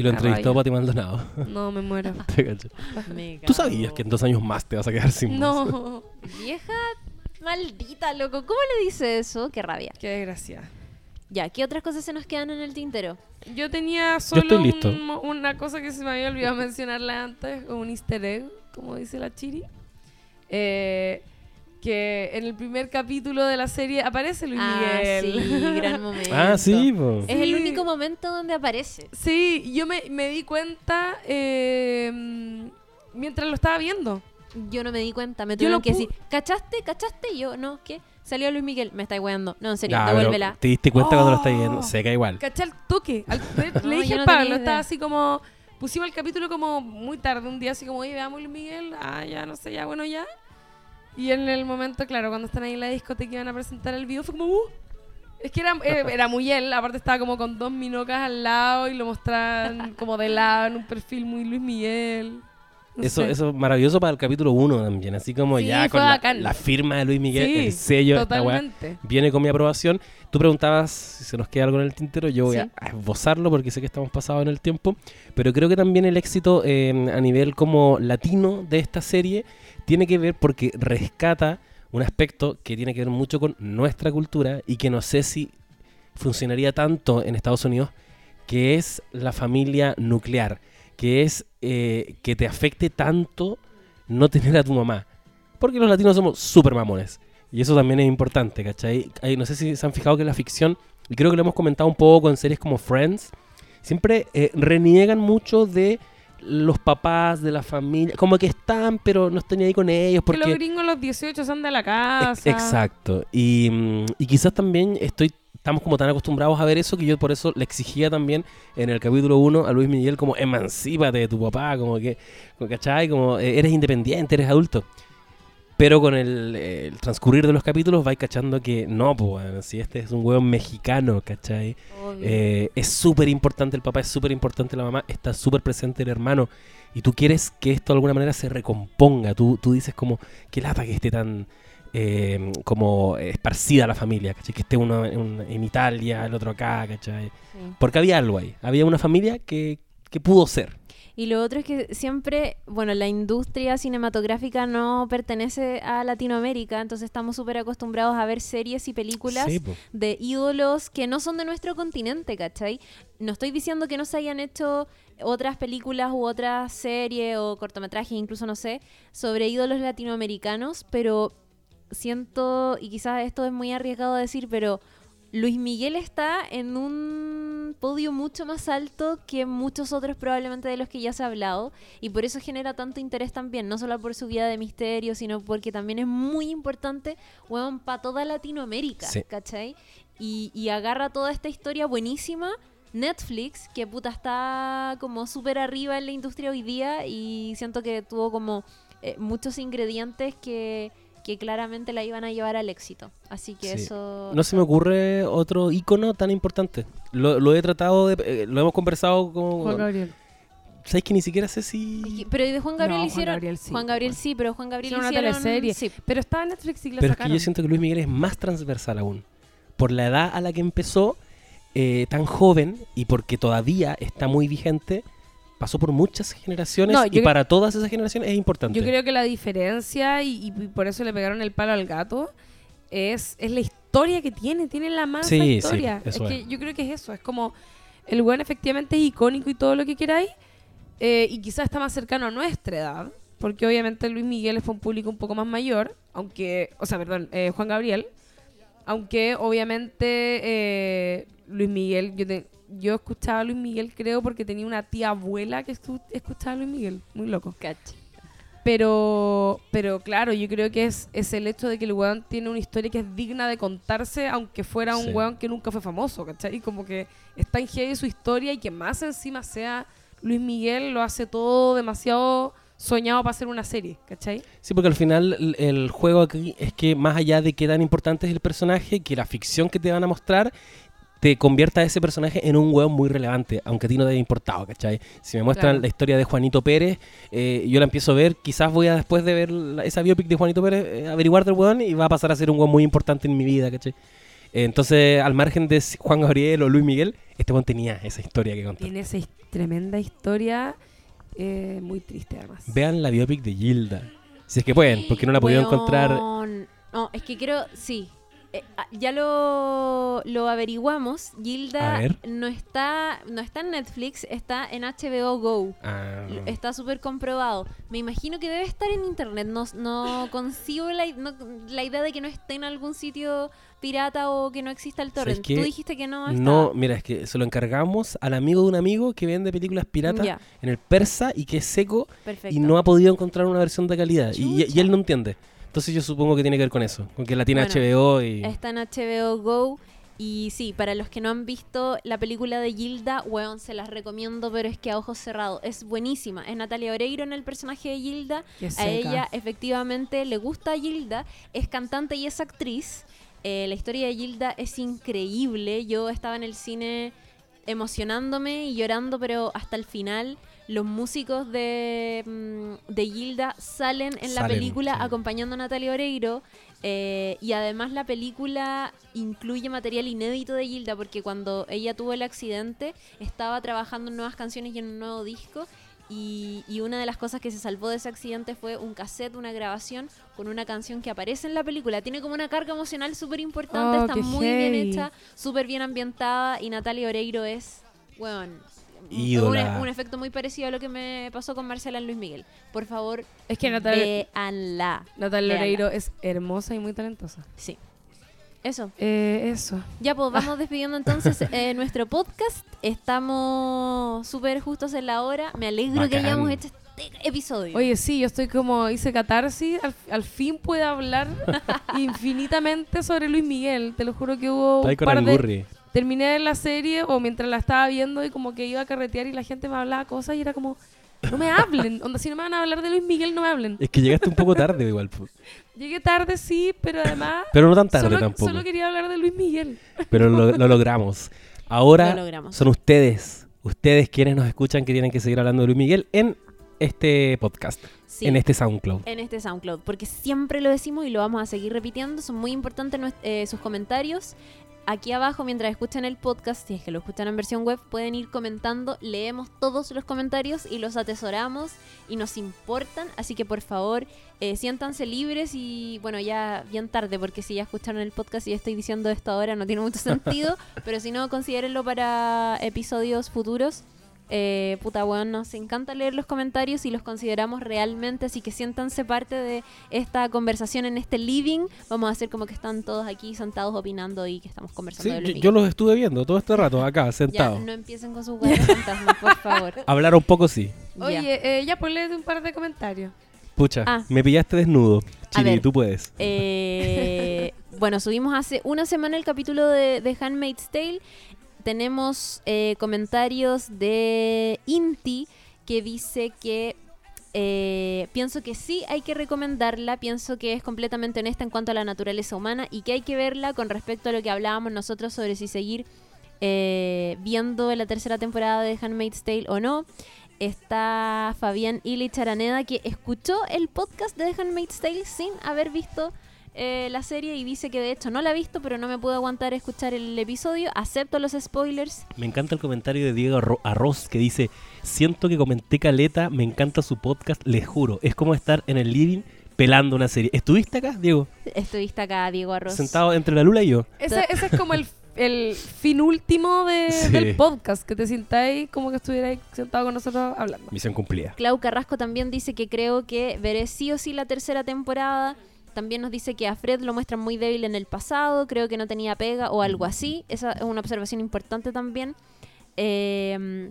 Lo entrevistó. Pati Maldonado. No, me muero. Te cacho. Me ¿Tú sabías que en dos años más te vas a quedar sin voz? no. Vieja maldita, loco. ¿Cómo le dice eso? Qué rabia. Qué desgracia. Ya, ¿qué otras cosas se nos quedan en el tintero? Yo tenía solo estoy listo. un mo- una cosa que se me había olvidado mencionarla antes, un easter egg, como dice la Chiri. Eh, que en el primer capítulo de la serie aparece Luis ah, Miguel. sí, gran momento. Ah, sí, po. Es el único momento donde aparece. Sí, yo me, me di cuenta eh, mientras lo estaba viendo. Yo no me di cuenta, me tuvieron lo que decir, ¿cachaste? ¿Cachaste? Y yo, no, ¿qué? Salió Luis Miguel, me estáis weando. No, en serio, pero devuélvela. te diste cuenta cuando lo estás Oh. viendo. Seca igual. ¿Caché al toque? Al- le, No, le dije yo al no Pablo, estaba así como... Pusimos el capítulo como muy tarde, un día así como, oye, veamos Luis Miguel. Ah, ya, no sé, ya, bueno, ya. Y en el momento, claro, cuando están ahí en la discoteca y iban a presentar el video, fue como, uh, es que era, era, era muy él, aparte estaba como con dos minocas al lado y lo mostraban como de lado en un perfil muy Luis Miguel. No Eso, sé. eso es maravilloso para el capítulo 1 también, así como Sí, ya con la, la firma de Luis Miguel, Sí, el sello esta weá, viene con mi aprobación. Tú preguntabas si se nos queda algo en el tintero, yo voy Sí. a, a esbozarlo porque sé que estamos pasados en el tiempo, pero creo que también el éxito eh, a nivel como latino de esta serie tiene que ver porque rescata un aspecto que tiene que ver mucho con nuestra cultura y que no sé si funcionaría tanto en Estados Unidos, que es la familia nuclear, que es eh, que te afecte tanto no tener a tu mamá. Porque los latinos somos súper mamones. Y eso también es importante, ¿cachai? No sé si se han fijado que la ficción, y creo que lo hemos comentado un poco en series como Friends, siempre eh, reniegan mucho de los papás, de la familia, como que están, pero no están ahí con ellos. Que los Porque gringos los 18 son de la casa. Exacto. Y, mm, y quizás también estoy estamos como tan acostumbrados a ver eso que yo por eso le exigía también en el capítulo 1 a Luis Miguel como emancípate de tu papá, como que, como, ¿cachai? Como eh, eres independiente, eres adulto. Pero con el, el transcurrir de los capítulos vais cachando que no, pues, si este es un hueón mexicano, ¿cachai? Eh, es súper importante el papá, es súper importante la mamá, está súper presente el hermano. Y tú quieres que esto de alguna manera se recomponga. Tú, tú dices como, qué lata que esté tan eh, como esparcida la familia, ¿cachai? Que esté uno en, en Italia, el otro acá, ¿cachai? Sí. Porque había algo ahí. Había una familia que, que pudo ser. Y lo otro es que siempre, bueno, la industria cinematográfica no pertenece a Latinoamérica, entonces estamos súper acostumbrados a ver series y películas Sí, de ídolos que no son de nuestro continente, ¿cachai? No estoy diciendo que no se hayan hecho otras películas u otras series o cortometrajes, incluso no sé, sobre ídolos latinoamericanos, pero siento, y quizás esto es muy arriesgado a decir, pero Luis Miguel está en un podio mucho más alto que muchos otros probablemente de los que ya se ha hablado y por eso genera tanto interés también, no solo por su vida de misterio, sino porque también es muy importante, weón, para toda Latinoamérica, Sí. ¿cachai? Y, y agarra toda esta historia buenísima. Netflix, que puta está como súper arriba en la industria hoy día y siento que tuvo como eh, muchos ingredientes que, que claramente la iban a llevar al éxito. Así que Sí. eso... No se me ocurre otro ícono tan importante. Lo, lo he tratado de... eh, lo hemos conversado con... Juan Gabriel. ¿Sabes que ni siquiera sé si... Pero ¿y de Juan Gabriel No, Juan hicieron? Gabriel sí, Juan Gabriel bueno. sí, pero Juan Gabriel Hicieron una hicieron... teleserie. Sí. Pero estaba en Netflix y la Pero es que yo siento que Luis Miguel es más transversal aún. Por la edad a la que empezó, eh, tan joven, y porque todavía está muy vigente, pasó por muchas generaciones No, y para todas esas generaciones es importante. Yo creo que la diferencia, y, y por eso le pegaron el palo al gato, es, es la historia que tiene. Tiene la más Sí, historia. es es. que yo creo que es eso. Es como el buen efectivamente es icónico y todo lo que queráis. eh, y quizás está más cercano a nuestra edad. Porque obviamente Luis Miguel es para un público un poco más mayor. Aunque, o sea, perdón, eh, Juan Gabriel. Aunque obviamente eh, Luis Miguel, yo, te- yo escuchaba a Luis Miguel creo porque tenía una tía abuela que escuchaba a Luis Miguel. Muy loco. Cacha. Pero, pero claro, yo creo que es, es el hecho de que el weón tiene una historia que es digna de contarse, aunque fuera un Sí. weón que nunca fue famoso, ¿cachai? Como que está en heavy su historia y que más encima sea Luis Miguel lo hace todo demasiado soñado para hacer una serie, ¿cachai? Sí, porque al final el juego aquí es que más allá de qué tan importante es el personaje, que la ficción que te van a mostrar te convierta a ese personaje en un hueón muy relevante, aunque a ti no te haya importado, ¿cachai? Si me muestran Claro. la historia de Juanito Pérez, eh, yo la empiezo a ver, quizás voy a después de ver la- esa biopic de Juanito Pérez, eh, averiguar del hueón y va a pasar a ser un hueón muy importante en mi vida, ¿cachai? Eh, entonces, al margen de Juan Gabriel o Luis Miguel, este hueón tenía esa historia que contar. Tiene esa tremenda historia, muy triste además. Vean la biopic de Gilda, si es que pueden, porque no la he podido encontrar. No, es que creo, sí. Eh, ah, ya lo, lo averiguamos. Gilda no está, no está en Netflix, está en HBO Go. Ah, Está súper comprobado. Me imagino que debe estar en internet. No, no consigo la, no- la idea de que no esté en algún sitio pirata o que no exista el ¿Sabes torrent. Tú dijiste que no está. No, mira, es que se lo encargamos al amigo de un amigo que vende películas piratas en el persa y que es seco perfecto. y no ha podido encontrar una versión de calidad. Y, él no entiende. Entonces yo supongo que tiene que ver con eso, con que la tiene Bueno, HBO y... Está en HBO Go. Y sí, para los que no han visto la película de Gilda, weón, se las recomiendo, pero es que a ojos cerrados. Es buenísima. Es Natalia Oreiro en el personaje de Gilda. A ella efectivamente le gusta a Gilda. Es cantante y es actriz. Eh, la historia de Gilda es increíble. Yo estaba en el cine emocionándome y llorando, pero hasta el final los músicos de, mm, de Gilda salen en la Salen, película sí. acompañando a Natalia Oreiro. eh, y además la película incluye material inédito de Gilda porque cuando ella tuvo el accidente estaba trabajando en nuevas canciones y en un nuevo disco y, y una de las cosas que se salvó de ese accidente fue un cassette, una grabación con una canción que aparece en la película. Tiene como una carga emocional súper importante, Oh, está muy bien hecha, súper bien ambientada y Natalia Oreiro es, bueno, Ídola. un, un efecto muy parecido a lo que me pasó con Marcela en Luis Miguel. Por favor, Es que Natalia, véanla. Natalia véanla. Oreiro es hermosa y muy talentosa. Sí. Eso. Eh, eso. Ya, pues vamos despidiendo entonces eh, nuestro podcast. Estamos súper justos en la hora. Me alegro que hayamos hecho este episodio. Oye, sí, yo estoy como, hice catarsis, al, al fin pude hablar infinitamente sobre Luis Miguel. Te lo juro que hubo Está ahí un con par el de... Terminé la serie o mientras la estaba viendo y como que iba a carretear y la gente me hablaba cosas y era como, no me hablen. Onda, si no me van a hablar de Luis Miguel, no me hablen. Es que llegaste un poco tarde igual. po. Llegué tarde, sí, pero además... Pero no tan tarde solo, tampoco. solo quería hablar de Luis Miguel. Pero lo, lo logramos. Ahora Lo logramos. son ustedes, ustedes quienes nos escuchan que tienen que seguir hablando de Luis Miguel en este podcast, Sí. en este SoundCloud. en este SoundCloud, porque siempre lo decimos y lo vamos a seguir repitiendo. Son muy importantes eh, sus comentarios. Aquí abajo, mientras escuchan el podcast, si es que lo escuchan en versión web, pueden ir comentando. Leemos todos los comentarios y los atesoramos y nos importan. Así que por favor, eh, siéntanse libres y bueno, ya bien tarde, porque si ya escucharon el podcast y estoy diciendo esto ahora, no tiene mucho sentido. pero si no, considérenlo para episodios futuros. Eh, puta weón, nos encanta leer los comentarios y los consideramos realmente, así que siéntanse parte de esta conversación en este living. Vamos a hacer como que están todos aquí sentados opinando y que estamos conversando Sí, de yo, yo los estuve viendo todo este rato acá, sentados. no empiecen con sus de fantasmas, por favor. Hablar un poco sí. Oye, eh, ya pues léete un par de comentarios. Pucha, Ah. me pillaste desnudo. Chiri, ver. tú puedes. Eh, bueno, subimos hace una semana el capítulo de, de Handmaid's Tale. Tenemos eh, comentarios de Inti que dice que eh, pienso que sí hay que recomendarla, pienso que es completamente honesta en cuanto a la naturaleza humana y que hay que verla con respecto a lo que hablábamos nosotros sobre si seguir eh, viendo la tercera temporada de Handmaid's Tale o no. Está Fabián Illich Araneda que escuchó el podcast de The Handmaid's Tale sin haber visto eh, la serie y dice que de hecho no la ha visto, pero no me puedo aguantar escuchar el episodio. Acepto los spoilers. Me encanta el comentario de Diego Arro- Arroz que dice, siento que comenté caleta, me encanta su podcast, les juro, es como estar en el living pelando una serie. ¿Estuviste acá, Diego? Estuviste acá, Diego Arroz. Sentado entre la Lula y yo. Ese, ese es como el, el fin último de- Sí. del podcast, que te sintáis como que estuvierais sentado con nosotros hablando. Misión cumplida. Clau Carrasco también dice que creo que veré sí o sí la tercera temporada. También nos dice que a Fred lo muestran muy débil en el pasado, creo que no tenía pega o algo así. Esa es una observación importante también. Eh,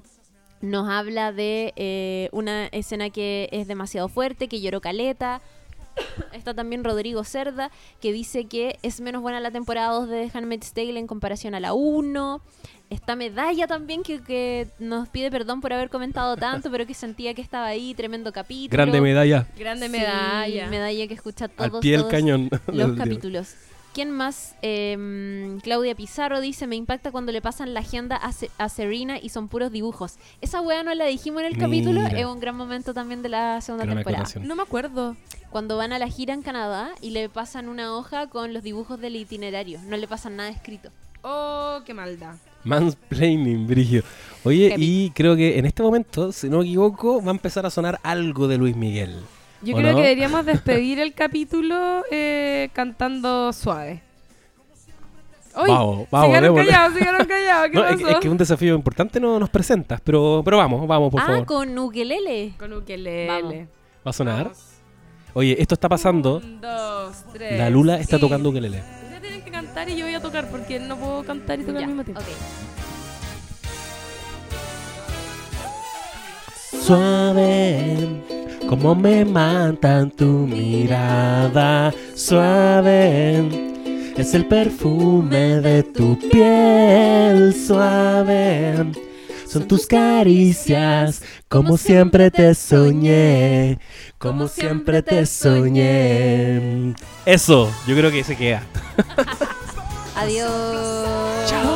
nos habla de eh, una escena que es demasiado fuerte, que lloró Caleta. Está también Rodrigo Cerda, que dice que es menos buena la temporada 2 de The Handmaid's Tale en comparación a la 1. Está Medalla también, que, que nos pide perdón por haber comentado tanto, pero que sentía que estaba ahí, tremendo capítulo. Grande medalla. Grande Sí, medalla. medalla que escucha todos, Al pie del todos cañón. los capítulos. ¿Quién más? Em, Claudia Pizarro dice, me impacta cuando le pasan la agenda a, Se- a Serena y son puros dibujos. Esa weá no la dijimos en el capítulo, es un gran momento también de la segunda Gran temporada. acotación. No me acuerdo. Cuando van a la gira en Canadá y le pasan una hoja con los dibujos del itinerario, no le pasan nada escrito. Oh, qué maldad. Mansplaining, Brigio. Oye, y creo que en este momento, si no me equivoco, va a empezar a sonar algo de Luis Miguel. Yo ¿O creo no? que deberíamos despedir el capítulo eh, cantando suave. Uy, Vamos, vamos, se quedaron callados, se quedaron callados. ¿Qué No, es, pasó? es que un desafío importante no nos presentas, pero, pero vamos, vamos, por ah, favor. con ukelele. Con ukelele. Vamos. ¿Va a sonar? Vamos. Oye, esto está pasando. Un, dos, tres. La Lula está y- tocando ukelele. Ustedes tienen que cantar y yo voy a tocar porque no puedo cantar y tocar Ya, al mismo tiempo. ok. Suave, como me matan tu mirada. Suave, es el perfume de tu piel suave. Son tus caricias, como siempre te soñé, como siempre te soñé. Eso, yo creo que se queda. Adiós. Chao.